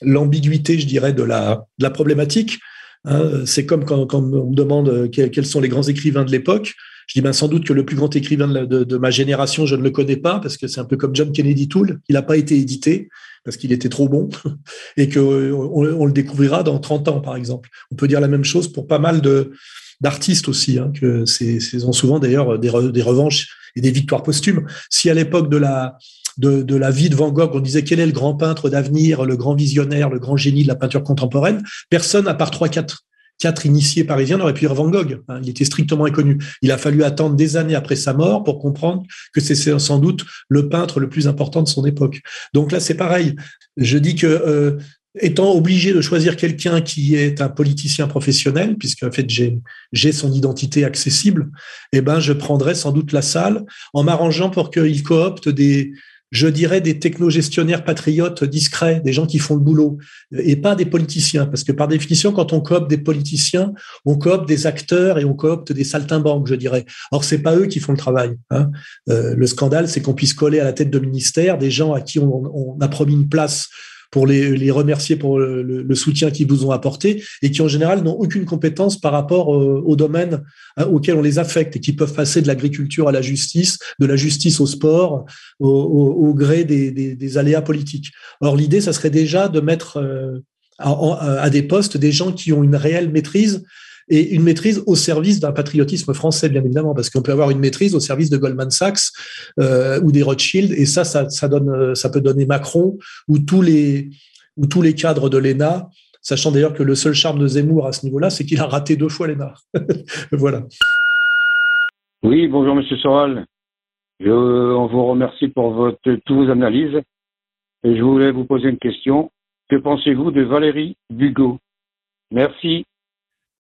l'ambiguïté, je dirais, de la, de la problématique. Hein. c'est comme quand, on me demande quels sont les grands écrivains de l'époque. Je dis ben, sans doute que le plus grand écrivain de, ma génération, je ne le connais pas parce que c'est un peu comme John Kennedy Toole. Il n'a pas été édité parce qu'il était trop bon et qu'on on le découvrira dans 30 ans, par exemple. On peut dire la même chose pour pas mal d'artistes aussi, hein, que c'est ont souvent d'ailleurs des, des revanches et des victoires posthumes. Si à l'époque de la de, de, la vie de Van Gogh, on disait quel est le grand peintre d'avenir, le grand visionnaire, le grand génie de la peinture contemporaine, personne à part trois quatre quatre initiés parisiens n'auraient pu dire Van Gogh. Hein. il était strictement inconnu. Il a fallu attendre des années après sa mort pour comprendre que c'est sans doute le peintre le plus important de son époque. Donc là, c'est pareil. Je dis que euh, étant obligé de choisir quelqu'un qui est un politicien professionnel, puisque en fait j'ai son identité accessible, eh ben je prendrais sans doute la salle en m'arrangeant pour qu'il coopte des je dirais, des technogestionnaires patriotes discrets, des gens qui font le boulot, et pas des politiciens. Parce que par définition, quand on coopte des politiciens, on coopte des acteurs et on coopte des saltimbanques, je dirais. Or, c'est pas eux qui font le travail. Hein. Euh, le scandale, c'est qu'on puisse coller à la tête de ministère des gens à qui on, on a promis une place pour les, remercier pour le, soutien qu'ils vous ont apporté et qui en général n'ont aucune compétence par rapport au, domaine hein, auquel on les affecte et qui peuvent passer de l'agriculture à la justice, de la justice au sport, au, gré des, aléas politiques. Or l'idée, ça serait déjà de mettre euh, à, des postes des gens qui ont une réelle maîtrise et une maîtrise au service d'un patriotisme français, bien évidemment, parce qu'on peut avoir une maîtrise au service de Goldman Sachs euh, ou des Rothschild, et ça, ça, ça, donne, ça peut donner Macron ou tous les, ou tous les cadres de l'ENA, sachant d'ailleurs que le seul charme de Zemmour à ce niveau-là, c'est qu'il a raté deux fois l'ENA. voilà. Oui, bonjour Monsieur Soral. Je, on vous remercie pour votre, toutes vos analyses. Et je voulais vous poser une question. Que pensez-vous de Valérie Bugot? Merci.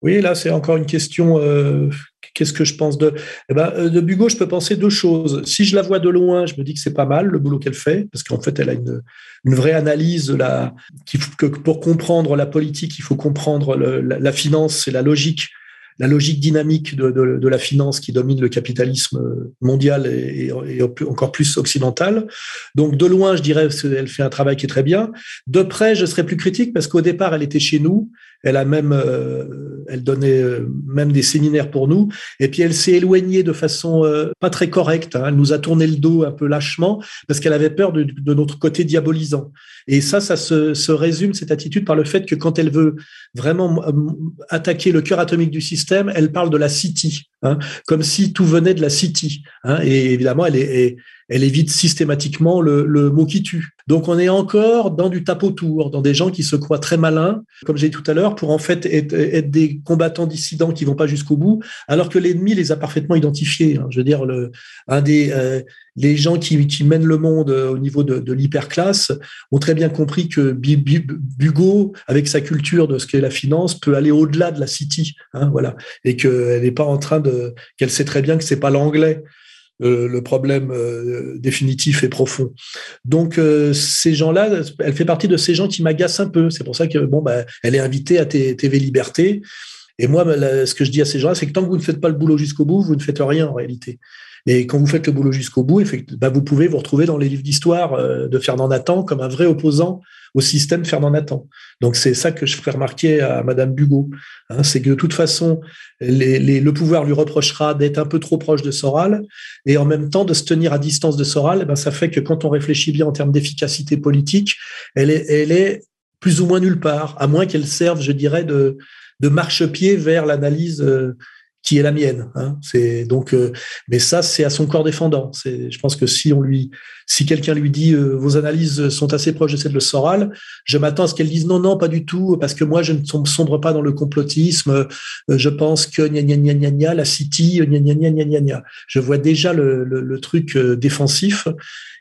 Oui, là, c'est encore une question. Euh, qu'est-ce que je pense de eh ben, euh, De Bugo, je peux penser deux choses. Si je la vois de loin, je me dis que c'est pas mal le boulot qu'elle fait, parce qu'en fait, elle a une, une vraie analyse. La, que pour comprendre la politique, il faut comprendre la, finance et la logique la logique dynamique de, la finance qui domine le capitalisme mondial et, encore plus occidental. Donc de loin, je dirais qu'elle fait un travail qui est très bien. De près, je serais plus critique parce qu'au départ, elle était chez nous. Elle a même, euh, elle donnait euh, même des séminaires pour nous. Et puis elle s'est éloignée de façon euh, pas très correcte. Hein. Elle nous a tourné le dos un peu lâchement parce qu'elle avait peur de, notre côté diabolisant. Et ça, ça se, se résume cette attitude par le fait que quand elle veut vraiment attaquer le cœur atomique du système elle parle de la city, hein, comme si tout venait de la city. Hein, et évidemment, elle, est, elle évite systématiquement le, mot qui tue. Donc on est encore dans du tapotour, dans des gens qui se croient très malins, comme j'ai dit tout à l'heure, pour en fait être, des combattants dissidents qui vont pas jusqu'au bout, alors que l'ennemi les a parfaitement identifiés. Hein. Je veux dire, un des euh, les gens qui, qui, mènent le monde euh, au niveau de, de l'hyperclasse ont très bien compris que Bugo, avec sa culture de ce qu'est la finance, peut aller au-delà de la city, hein, voilà, et qu'elle n'est pas en train de, qu'elle sait très bien que c'est pas l'anglais euh, le problème euh, définitif et profond. Donc euh, ces gens-là, elle fait partie de ces gens qui m'agacent un peu. C'est pour ça que bon, bah, elle est invitée à TV Liberté. Et moi, ce que je dis à ces gens-là, c'est que tant que vous ne faites pas le boulot jusqu'au bout, vous ne faites rien en réalité. Et quand vous faites le boulot jusqu'au bout, bah, vous pouvez vous retrouver dans les livres d'histoire de Fernand Nathan comme un vrai opposant au système Fernand Nathan. Donc c'est ça que je ferai remarquer à Madame Bugot. Hein, c'est que de toute façon, le pouvoir lui reprochera d'être un peu trop proche de Soral et en même temps de se tenir à distance de Soral. Ben, ça fait que quand on réfléchit bien en termes d'efficacité politique, elle est, elle est plus ou moins nulle part, à moins qu'elle serve, je dirais, de, de marchepied vers l'analyse euh, qui est la mienne. Hein. C'est donc, euh, mais ça, c'est à son corps défendant. Je pense que si on lui, si quelqu'un lui dit euh, vos analyses sont assez proches de celles de Soral, je m'attends à ce qu'elle dise non, non, pas du tout, parce que moi, je ne sombre pas dans le complotisme. Euh, je pense que gna gna gna gna gna la City, gna gna gna gna gna. Je vois déjà le, truc défensif.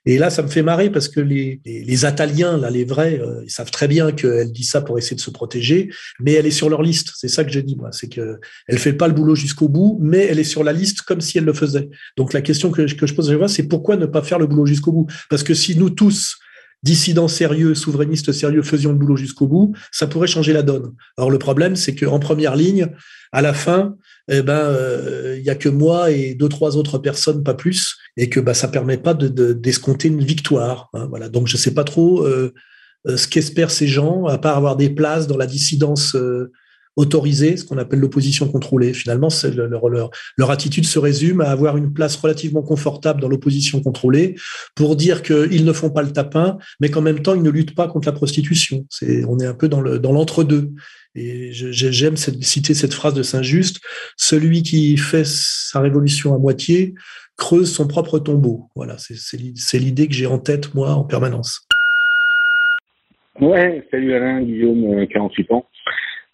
Et là, ça me fait marrer parce que les, les, les Italiens, là, les vrais, ils savent très bien qu'elle dit ça pour essayer de se protéger, mais elle est sur leur liste. C'est ça que je dis, moi. C'est que elle fait pas le boulot jusqu'au bout, mais elle est sur la liste comme si elle le faisait. Donc, la question que, je pose à fois, c'est pourquoi ne pas faire le boulot jusqu'au bout? Parce que si nous tous, dissidents sérieux, souverainistes sérieux, faisions le boulot jusqu'au bout, ça pourrait changer la donne. Alors le problème, c'est qu'en première ligne, à la fin, eh ben, euh, il y a que moi et deux trois autres personnes, pas plus, et que bah ça permet pas de d'escompter une victoire. Hein, voilà. Donc je sais pas trop euh, euh, ce qu'espèrent ces gens, à part avoir des places dans la dissidence autorisée, ce qu'on appelle l'opposition contrôlée. Finalement, leur, attitude se résume à avoir une place relativement confortable dans l'opposition contrôlée pour dire qu'ils ne font pas le tapin, mais qu'en même temps, ils ne luttent pas contre la prostitution. On est un peu dans, dans l'entre-deux. Et j'aime citer cette phrase de Saint-Just, celui qui fait sa révolution à moitié creuse son propre tombeau. Voilà, c'est l'idée que j'ai en tête, moi, en permanence. Ouais, salut Alain, Guillaume, 48 euh, ans.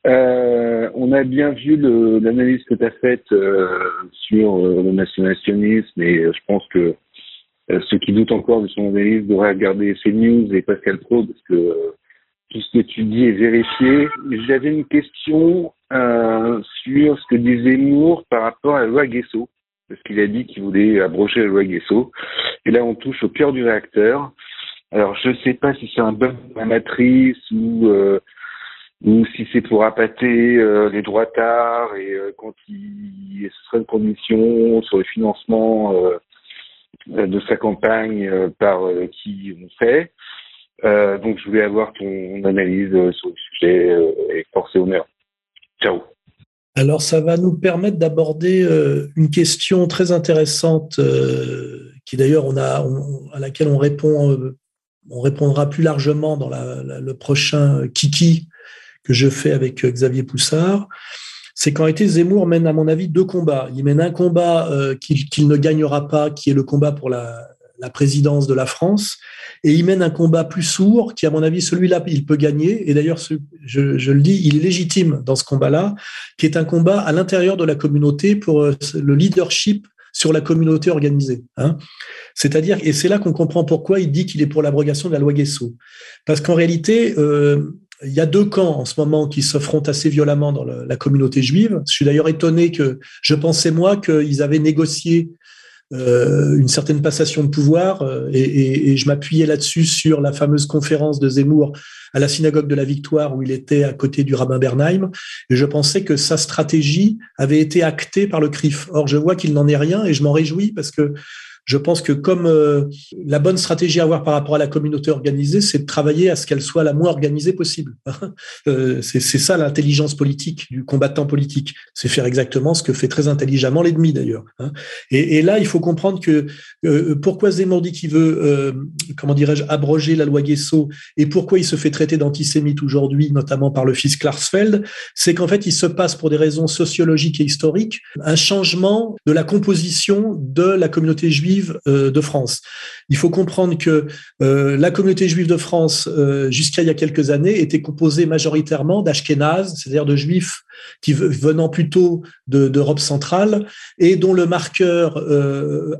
Euh, on a bien vu l'analyse que tu as faite euh, sur euh, le nationalisme et je pense que ceux qui doutent encore de son analyse devraient regarder CNews et Pascal Pro parce que tout ce que tu dis est vérifié. J'avais une question sur ce que disait Moore par rapport à la loi Guesso. parce qu'il a dit qu'il voulait abroger la loi Guesso. Et là, on touche au cœur du réacteur. Alors, je ne sais pas si c'est un bug de la matrice ou euh, ou si c'est pour appâter euh, les droitards et euh, quand il ce serait une condition sur le financement euh, de sa campagne par qui on fait. donc, je voulais avoir ton analyse sur le sujet et force et honneur. Ciao. Alors, ça va nous permettre d'aborder une question très intéressante, qui d'ailleurs on a, à laquelle on répond, on répondra plus largement dans le prochain Kiki que je fais avec Xavier Poussard. C'est qu'en réalité, Zemmour mène, à mon avis, deux combats. Il mène un combat qu'il ne gagnera pas, qui est le combat pour la, présidence de la France, et il mène un combat plus sourd qui, à mon avis, celui-là, il peut gagner. Et d'ailleurs, je, le dis, il est légitime dans ce combat-là, qui est un combat à l'intérieur de la communauté pour euh, le leadership sur la communauté organisée. Hein. C'est-à-dire, et c'est là qu'on comprend pourquoi il dit qu'il est pour l'abrogation de la loi Guesso. Parce qu'en réalité, euh, il y a deux camps en ce moment qui s'affrontent assez violemment dans la communauté juive. Je suis d'ailleurs étonné que je pensais moi qu'ils avaient négocié euh, une certaine passation de pouvoir. Euh, et, et, je m'appuyais là-dessus sur la fameuse conférence de Zemmour à la synagogue de la Victoire où il était à côté du rabbin Bernheim. Et je pensais que sa stratégie avait été actée par le CRIF. Or, je vois qu'il n'en est rien et je m'en réjouis parce que je pense que comme euh, la bonne stratégie à avoir par rapport à la communauté organisée, c'est de travailler à ce qu'elle soit la moins organisée possible. Euh, c'est ça l'intelligence politique du combattant politique. C'est faire exactement ce que fait très intelligemment l'ennemi d'ailleurs. Hein. Et, là, il faut comprendre que euh, pourquoi Zemmour dit qu'il veut, comment dirais-je, abroger la loi Guesso et pourquoi il se fait traiter d'antisémite aujourd'hui, notamment par le fils Klarsfeld, c'est qu'en fait, il se passe pour des raisons sociologiques et historiques un changement de la composition de la communauté juive euh, de France. Il faut comprendre que euh, la communauté juive de France, euh, jusqu'à il y a quelques années, était composée majoritairement d'Ashkénazes, c'est-à-dire de juifs qui venant plutôt d'Europe centrale et dont le marqueur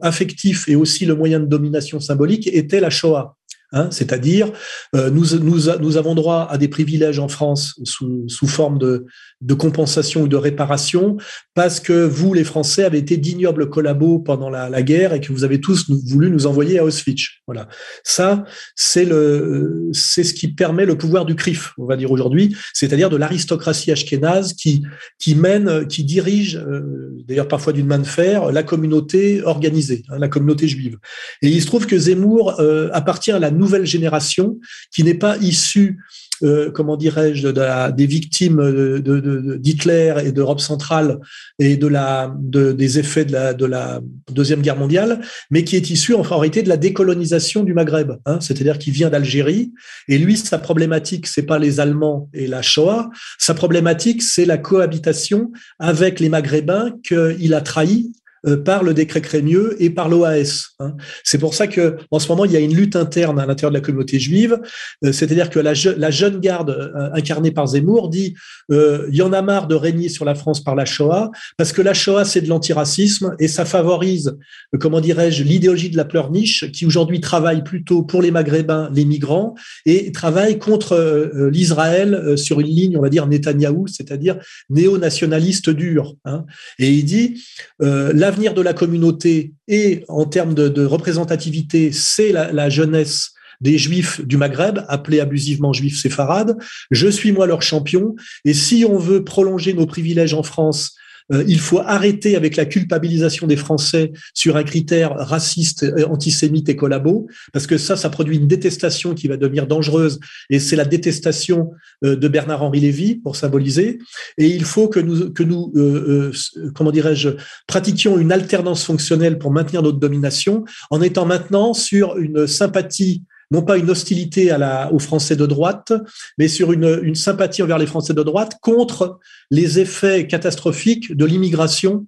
affectif et aussi le moyen de domination symbolique était la Shoah. Hein, c'est-à-dire, euh, nous, avons droit à des privilèges en France sous, forme de, compensation ou de réparation parce que vous, les Français, avez été d'ignobles collabos pendant la, guerre et que vous avez tous voulu nous envoyer à Auschwitz. Voilà. Ça, c'est ce qui permet le pouvoir du CRIF, on va dire aujourd'hui, c'est-à-dire de l'aristocratie ashkénaze qui, qui mène, qui dirige, euh, d'ailleurs parfois d'une main de fer, la communauté organisée, hein, la communauté juive. Et il se trouve que Zemmour euh, appartient à la nouvelle génération qui n'est pas issue euh, comment dirais-je, de des victimes d'Hitler et d'Europe centrale et des effets de la, de la Deuxième Guerre mondiale, mais qui est issu en réalité de la décolonisation du Maghreb. Hein, C'est-à-dire qu'il vient d'Algérie et lui, sa problématique, c'est pas les Allemands et la Shoah, sa problématique, c'est la cohabitation avec les Maghrébins qu'il a trahis euh, par le décret Crémieux et par l'OAS. Hein. C'est pour ça que en ce moment il y a une lutte interne à l'intérieur de la communauté juive, euh, c'est-à-dire que la, jeune garde euh, incarnée par Zemmour dit il y en a marre de régner sur la France par la Shoah parce que la Shoah c'est de l'antiracisme et ça favorise comment dirais-je l'idéologie de la pleurniche qui aujourd'hui travaille plutôt pour les Maghrébins, les migrants et travaille contre l'Israël sur une ligne on va dire Netanyahou, c'est-à-dire néo-nationaliste dur. Hein. Et il dit l'avenir l'avenir de la communauté et en termes de, représentativité, c'est la, jeunesse des juifs du Maghreb, appelés abusivement juifs séfarades. Je suis moi leur champion. Et si on veut prolonger nos privilèges en France il faut arrêter avec la culpabilisation des Français sur un critère raciste, antisémite et collabo, parce que ça, ça produit une détestation qui va devenir dangereuse, et c'est la détestation euh, de Bernard-Henri Lévy, pour symboliser. Et il faut que nous, que nous euh, comment dirais-je, pratiquions une alternance fonctionnelle pour maintenir notre domination, en étant maintenant sur une sympathie non pas une hostilité à la, aux Français de droite, mais sur une, une sympathie envers les Français de droite contre les effets catastrophiques de l'immigration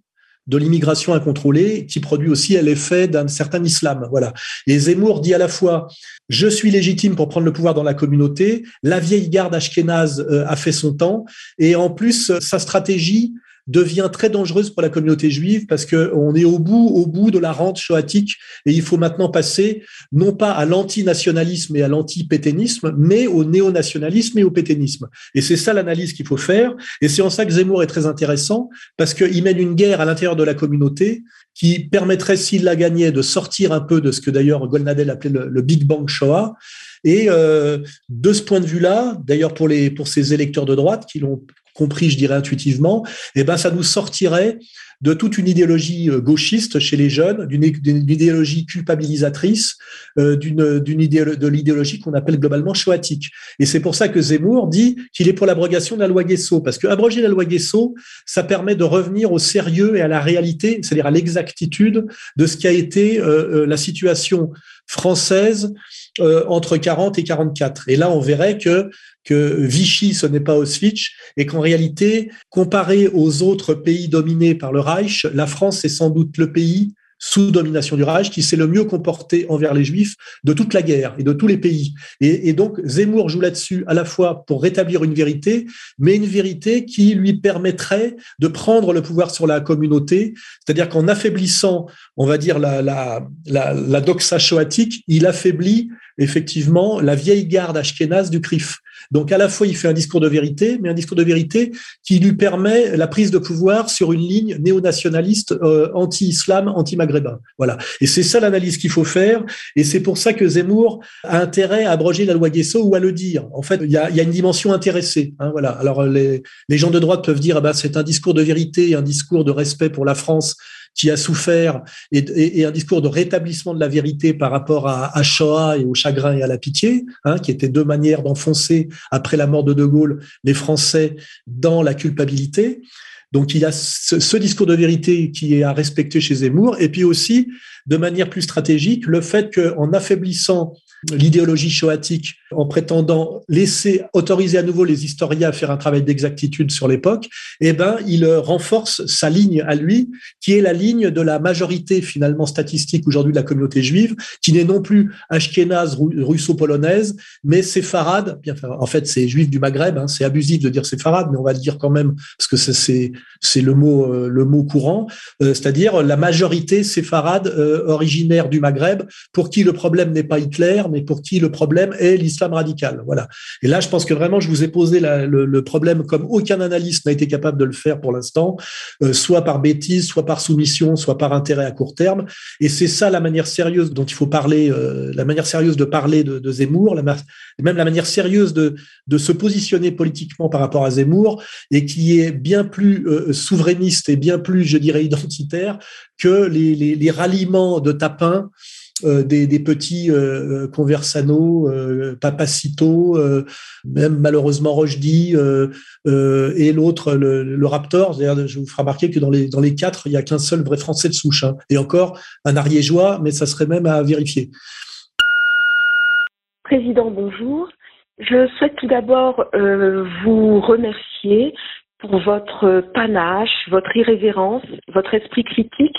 de l'immigration incontrôlée, qui produit aussi l'effet d'un certain islam. Voilà. Et Zemmour dit à la fois je suis légitime pour prendre le pouvoir dans la communauté, la vieille garde ashkénaze euh, a fait son temps, et en plus sa stratégie devient très dangereuse pour la communauté juive parce qu'on est au bout, au bout de la rente shoatique et il faut maintenant passer non pas à l'antinationalisme et à l'anti-pétainisme, mais au néonationalisme et au pétainisme. Et c'est ça l'analyse qu'il faut faire. Et c'est en ça que Zemmour est très intéressant parce qu'il mène une guerre à l'intérieur de la communauté qui permettrait, s'il la gagnait, de sortir un peu de ce que d'ailleurs Golnadel appelait le, Big Bang Shoah. Et euh, de ce point de vue-là, d'ailleurs pour les pour ces électeurs de droite qui l'ont compris, je dirais intuitivement, eh ben ça nous sortirait de toute une idéologie euh, gauchiste chez les jeunes, d'une idéologie culpabilisatrice, euh, d'une de l'idéologie qu'on appelle globalement choatique. Et c'est pour ça que Zemmour dit qu'il est pour l'abrogation de la loi Guesso, parce que abroger la loi Guesso, ça permet de revenir au sérieux et à la réalité, c'est-à-dire à, l'exactitude de ce qui a été euh, la situation française entre 40 et 44. Et là, on verrait que que Vichy, ce n'est pas Auschwitz, et qu'en réalité, comparé aux autres pays dominés par le Reich, la France est sans doute le pays sous domination du Reich, qui s'est le mieux comporté envers les Juifs de toute la guerre et de tous les pays. Et, donc Zemmour joue là-dessus à la fois pour rétablir une vérité, mais une vérité qui lui permettrait de prendre le pouvoir sur la communauté, c'est-à-dire qu'en affaiblissant, on va dire, la, la, la, la doxa shoatique, il affaiblit effectivement la vieille garde ashkénaze du CRIF. Donc à la fois il fait un discours de vérité, mais un discours de vérité qui lui permet la prise de pouvoir sur une ligne néo-nationaliste euh, anti-islam, anti-maghrébin. Voilà. Et c'est ça l'analyse qu'il faut faire. Et c'est pour ça que Zemmour a intérêt à abroger la loi Guesso ou à le dire. En fait, il y a, une dimension intéressée. Hein, voilà. Alors les, gens de droite peuvent dire ah ben, c'est un discours de vérité, un discours de respect pour la France qui a souffert et, un discours de rétablissement de la vérité par rapport à, Shoah et au chagrin et à la pitié, hein, qui étaient deux manières d'enfoncer, après la mort de De Gaulle, les Français dans la culpabilité. Donc il y a ce, discours de vérité qui est à respecter chez Zemmour, et puis aussi, de manière plus stratégique, le fait qu'en affaiblissant l'idéologie shoatique en prétendant laisser autoriser à nouveau les historiens à faire un travail d'exactitude sur l'époque, eh ben il renforce sa ligne à lui, qui est la ligne de la majorité finalement statistique aujourd'hui de la communauté juive, qui n'est non plus ashkénaze russo-polonaise, mais séfarade. Bien, en fait, c'est juif du Maghreb. Hein, c'est abusif de dire séfarade, mais on va le dire quand même parce que c'est c'est le mot euh, le mot courant, euh, c'est-à-dire la majorité séfarade euh, originaire du Maghreb, pour qui le problème n'est pas Hitler, mais pour qui le problème est l'islam radical. Voilà. Et là, je pense que vraiment, je vous ai posé le, problème comme aucun analyste n'a été capable de le faire pour l'instant, euh, soit par bêtise, soit par soumission, soit par intérêt à court terme. Et c'est ça la manière sérieuse dont il faut parler, euh, la manière sérieuse de parler de, Zemmour, la, même la manière sérieuse de, de se positionner politiquement par rapport à Zemmour, et qui est bien plus euh, souverainiste et bien plus, je dirais, identitaire que les, les, ralliements de tapins euh, des, petits euh, euh, Conversano, Papacito, même malheureusement Rochdy et l'autre, le, Raptor. Je vous ferai remarquer que dans les, dans les quatre, il n'y a qu'un seul vrai Français de souche. Hein. Et encore, un ariégeois, mais ça serait même à vérifier. Président, bonjour. Je souhaite tout d'abord vous remercier pour votre panache, votre irrévérence, votre esprit critique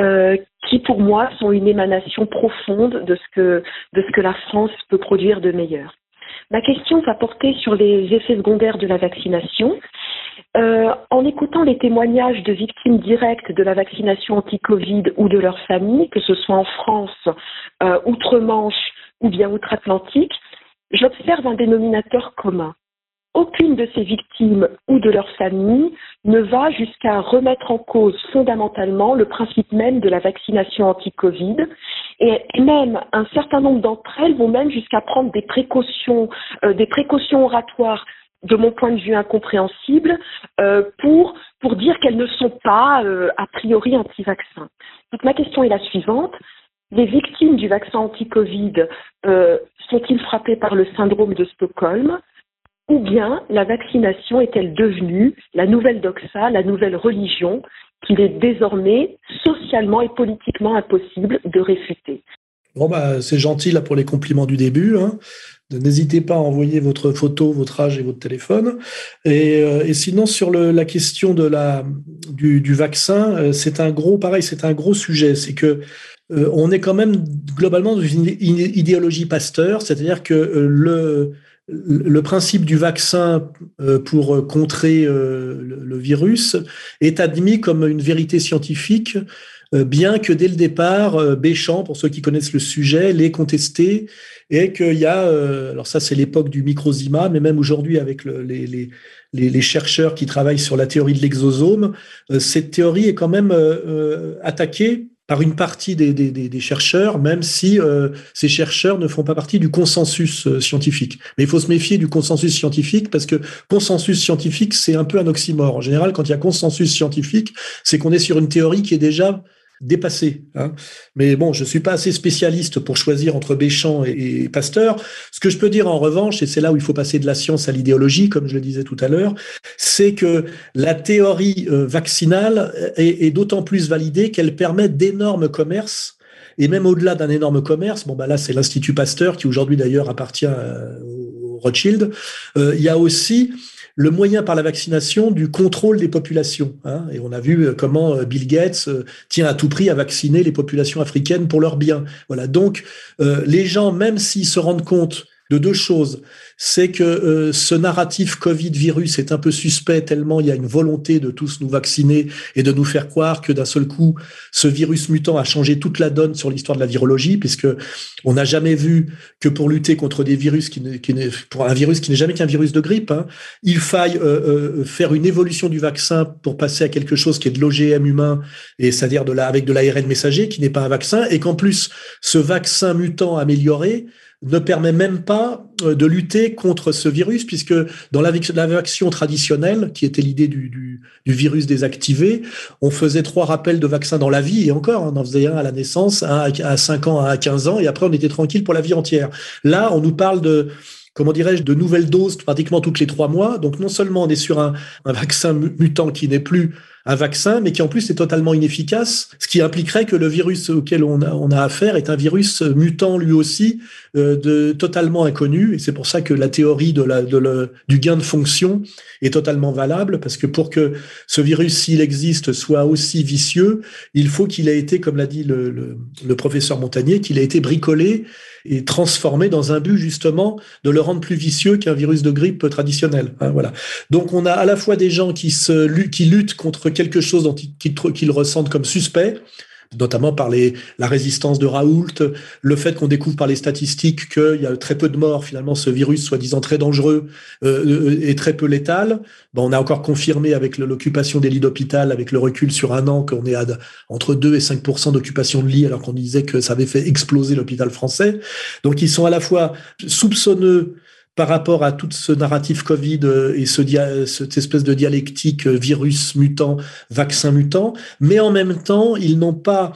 euh, qui pour moi sont une émanation profonde de ce que de ce que la France peut produire de meilleur. Ma question va porter sur les effets secondaires de la vaccination. Euh, en écoutant les témoignages de victimes directes de la vaccination anti-Covid ou de leurs familles, que ce soit en France, euh, outre-Manche ou bien outre-Atlantique, j'observe un dénominateur commun aucune de ces victimes ou de leurs familles ne va jusqu'à remettre en cause fondamentalement le principe même de la vaccination anti-Covid. Et même un certain nombre d'entre elles vont même jusqu'à prendre des précautions, euh, des précautions oratoires de mon point de vue incompréhensibles euh, pour, pour dire qu'elles ne sont pas euh, a priori anti-vaccins. Donc ma question est la suivante. Les victimes du vaccin anti-Covid sont-ils frappées par le syndrome de Stockholm? Ou bien la vaccination est-elle devenue la nouvelle doxa, la nouvelle religion qu'il est désormais socialement et politiquement impossible de réfuter? Bon, bah, c'est gentil là pour les compliments du début. Hein. N'hésitez pas à envoyer votre photo, votre âge et votre téléphone. Et, euh, sinon, sur la question du, vaccin, euh, c'est un gros, pareil, c'est un gros sujet. C'est que euh, on est quand même globalement dans une idéologie pasteur, c'est-à-dire que le, le principe du vaccin pour contrer le virus est admis comme une vérité scientifique euh, bien que dès le départ, euh, Béchamp, pour ceux qui connaissent le sujet, l'ait contesté et qu'il y a, euh, alors ça c'est l'époque du microzima, mais même aujourd'hui avec les, les, chercheurs qui travaillent sur la théorie de l'exosome, cette théorie est quand même attaquée par une partie des, chercheurs, même si ces chercheurs ne font pas partie du consensus scientifique. Mais il faut se méfier du consensus scientifique parce que consensus scientifique, c'est un peu un oxymore. En général, quand il y a consensus scientifique, c'est qu'on est sur une théorie qui est déjà dépassé. Hein. Mais bon, je suis pas assez spécialiste pour choisir entre Béchamp et, Pasteur. Ce que je peux dire en revanche, et c'est là où il faut passer de la science à l'idéologie, comme je le disais tout à l'heure, c'est que la théorie euh, vaccinale est, d'autant plus validée qu'elle permet d'énormes commerces. Et même au-delà d'un énorme commerce, bon bah là c'est l'Institut Pasteur qui aujourd'hui d'ailleurs appartient euh, au Rothschild. Euh, il y a aussi le moyen par la vaccination du contrôle des populations. Hein. et on a vu euh, comment euh, Bill Gates euh, tient à tout prix à vacciner les populations africaines pour leur bien. Voilà. Donc, les gens, même s'ils se rendent compte de deux choses. C'est que euh, ce narratif Covid-virus est un peu suspect tellement il y a une volonté de tous nous vacciner et de nous faire croire que d'un seul coup, ce virus mutant a changé toute la donne sur l'histoire de la virologie, puisque on n'a jamais vu que pour lutter contre des virus qui, qui pour un virus qui n'est jamais qu'un virus de grippe, hein, il faille euh, euh, faire une évolution du vaccin pour passer à quelque chose qui est de l'OGM humain et c'est-à-dire de la, avec de l'ARN messager qui n'est pas un vaccin et qu'en plus ce vaccin mutant amélioré ne permet même pas euh, de lutter contre ce virus, puisque dans la, vaccine traditionnelle, qui était l'idée du, virus désactivé, on faisait trois rappels de vaccins dans la vie, et encore, on en faisait un à la naissance, un à 5 ans, un à 15 ans, et après on était tranquille pour la vie entière. Là, on nous parle de comment dirais-je, de nouvelles doses pratiquement toutes les trois mois. Donc non seulement on est sur un vaccin mutant qui n'est plus un vaccin, mais qui en plus est totalement inefficace, ce qui impliquerait que le virus auquel on a, on a affaire est un virus mutant lui aussi, euh, de totalement inconnu. Et c'est pour ça que la théorie de la, de du gain de fonction est totalement valable, parce que pour que ce virus, s'il existe, soit aussi vicieux, il faut qu'il ait été, comme l'a dit le, le, le professeur Montagnier, qu'il ait été bricolé et transformé dans un but justement de le rendre plus vicieux qu'un virus de grippe traditionnel. Hein, voilà. Donc on a à la fois des gens qui se qui luttent contre quelque chose qu'ils ressentent comme suspect, notamment par la résistance de Raoult, le fait qu'on découvre par les statistiques qu'il y a très peu de morts, finalement, ce virus soi-disant très dangereux euh, et très peu létal. On a encore confirmé avec l'occupation des lits d'hôpital, avec le recul sur un an, qu'on est à entre 2 et 5 d'occupation de lits, alors qu'on disait que ça avait fait exploser l'hôpital français. Donc, ils sont à la fois soupçonneux par rapport à tout ce narratif Covid euh, et ce cette espèce de dialectique euh, virus mutant, vaccin mutant, mais en même temps, ils n'ont pas,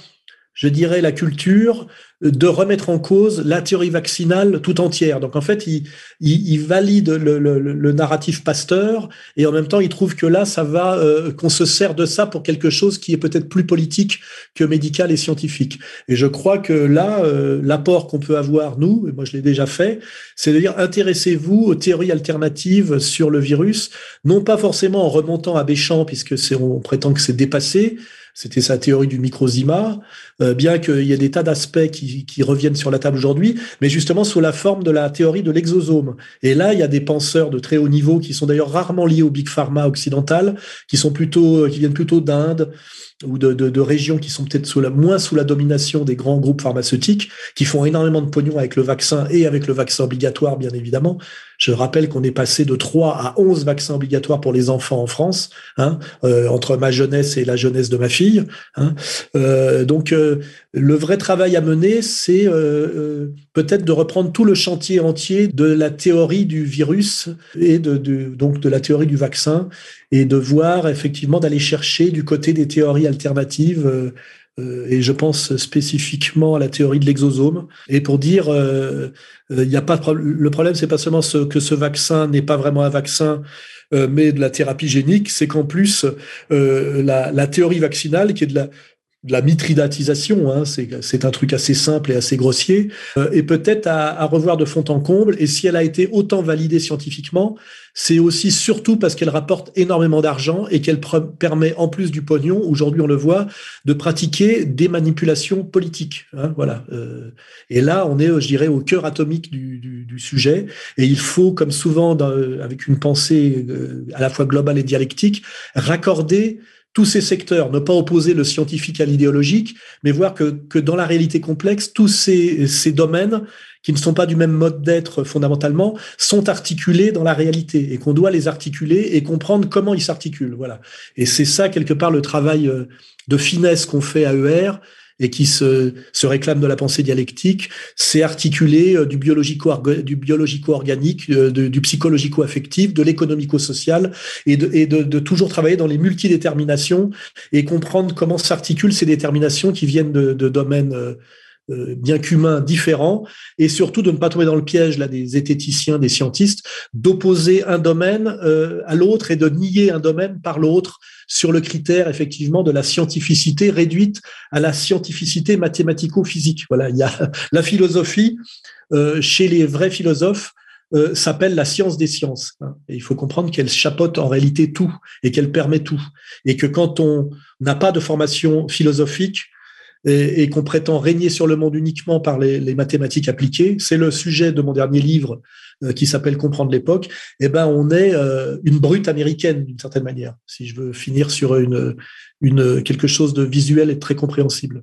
je dirais, la culture de remettre en cause la théorie vaccinale tout entière. Donc en fait, il, il, valide le, le, le, narratif Pasteur et en même temps, il trouve que là, ça va, euh, qu'on se sert de ça pour quelque chose qui est peut-être plus politique que médical et scientifique. Et je crois que là, euh, l'apport qu'on peut avoir, nous, et moi je l'ai déjà fait, c'est de dire intéressez-vous aux théories alternatives sur le virus, non pas forcément en remontant à Béchamp, puisque c'est, on prétend que c'est dépassé, c'était sa théorie du microzima, euh, bien qu'il y ait des tas d'aspects qui, reviennent sur la table aujourd'hui, mais justement sous la forme de la théorie de l'exosome. Et là, il y a des penseurs de très haut niveau qui sont d'ailleurs rarement liés au big pharma occidental, qui sont plutôt, qui viennent plutôt d'Inde ou de, régions qui sont peut-être moins sous la domination des grands groupes pharmaceutiques, qui font énormément de pognon avec le vaccin et avec le vaccin obligatoire, bien évidemment, je rappelle qu'on est passé de 3 à 11 vaccins obligatoires pour les enfants en France, hein, euh, entre ma jeunesse et la jeunesse de ma fille. Hein. Euh, donc, euh, le vrai travail à mener, c'est peut-être de reprendre tout le chantier entier de la théorie du virus et de, donc de la théorie du vaccin et de voir effectivement d'aller chercher du côté des théories alternatives et je pense spécifiquement à la théorie de l'exosome. Et pour dire, euh, euh, il y a pas le problème, c'est pas seulement que ce vaccin n'est pas vraiment un vaccin, mais de la thérapie génique, c'est qu'en plus la, théorie vaccinale, qui est de la de la mitridatisation, hein, c'est un truc assez simple et assez grossier, euh, et peut-être à, à, revoir de fond en comble. Et si elle a été autant validée scientifiquement, c'est aussi surtout parce qu'elle rapporte énormément d'argent et qu'elle permet, en plus du pognon, aujourd'hui on le voit, de pratiquer des manipulations politiques. Hein, voilà. Euh, et là, on est, je dirais, au cœur atomique du, du, du sujet. Et il faut, comme souvent, dans, avec une pensée euh, à la fois globale et dialectique, raccorder tous ces secteurs, ne pas opposer le scientifique à l'idéologique, mais voir que, que, dans la réalité complexe, tous ces, ces domaines qui ne sont pas du même mode d'être fondamentalement sont articulés dans la réalité et qu'on doit les articuler et comprendre comment ils s'articulent. Voilà. Et c'est ça quelque part le travail euh, de finesse qu'on fait à ER et qui se, se réclame de la pensée dialectique, c'est articuler euh, du biologico-organique, du, euh, du psychologico-affectif, de l'économico-social, et, de, et de, de, toujours travailler dans les multidéterminations et comprendre comment s'articulent ces déterminations qui viennent de, de domaines euh, bien qu'humains différents, et surtout de ne pas tomber dans le piège là des zététiciens, des scientistes, d'opposer un domaine à l'autre et de nier un domaine par l'autre sur le critère effectivement de la scientificité réduite à la scientificité mathématico-physique. Voilà, il y a la philosophie euh, chez les vrais philosophes euh, s'appelle la science des sciences. Hein. Il faut comprendre qu'elle chapeaute en réalité tout et qu'elle permet tout. Et que quand on n'a pas de formation philosophique, et, qu'on prétend régner sur le monde uniquement par les, les mathématiques appliquées, c'est le sujet de mon dernier livre euh, qui s'appelle Comprendre l'époque, eh ben on est euh, une brute américaine d'une certaine manière, si je veux finir sur une, une, quelque chose de visuel et très compréhensible.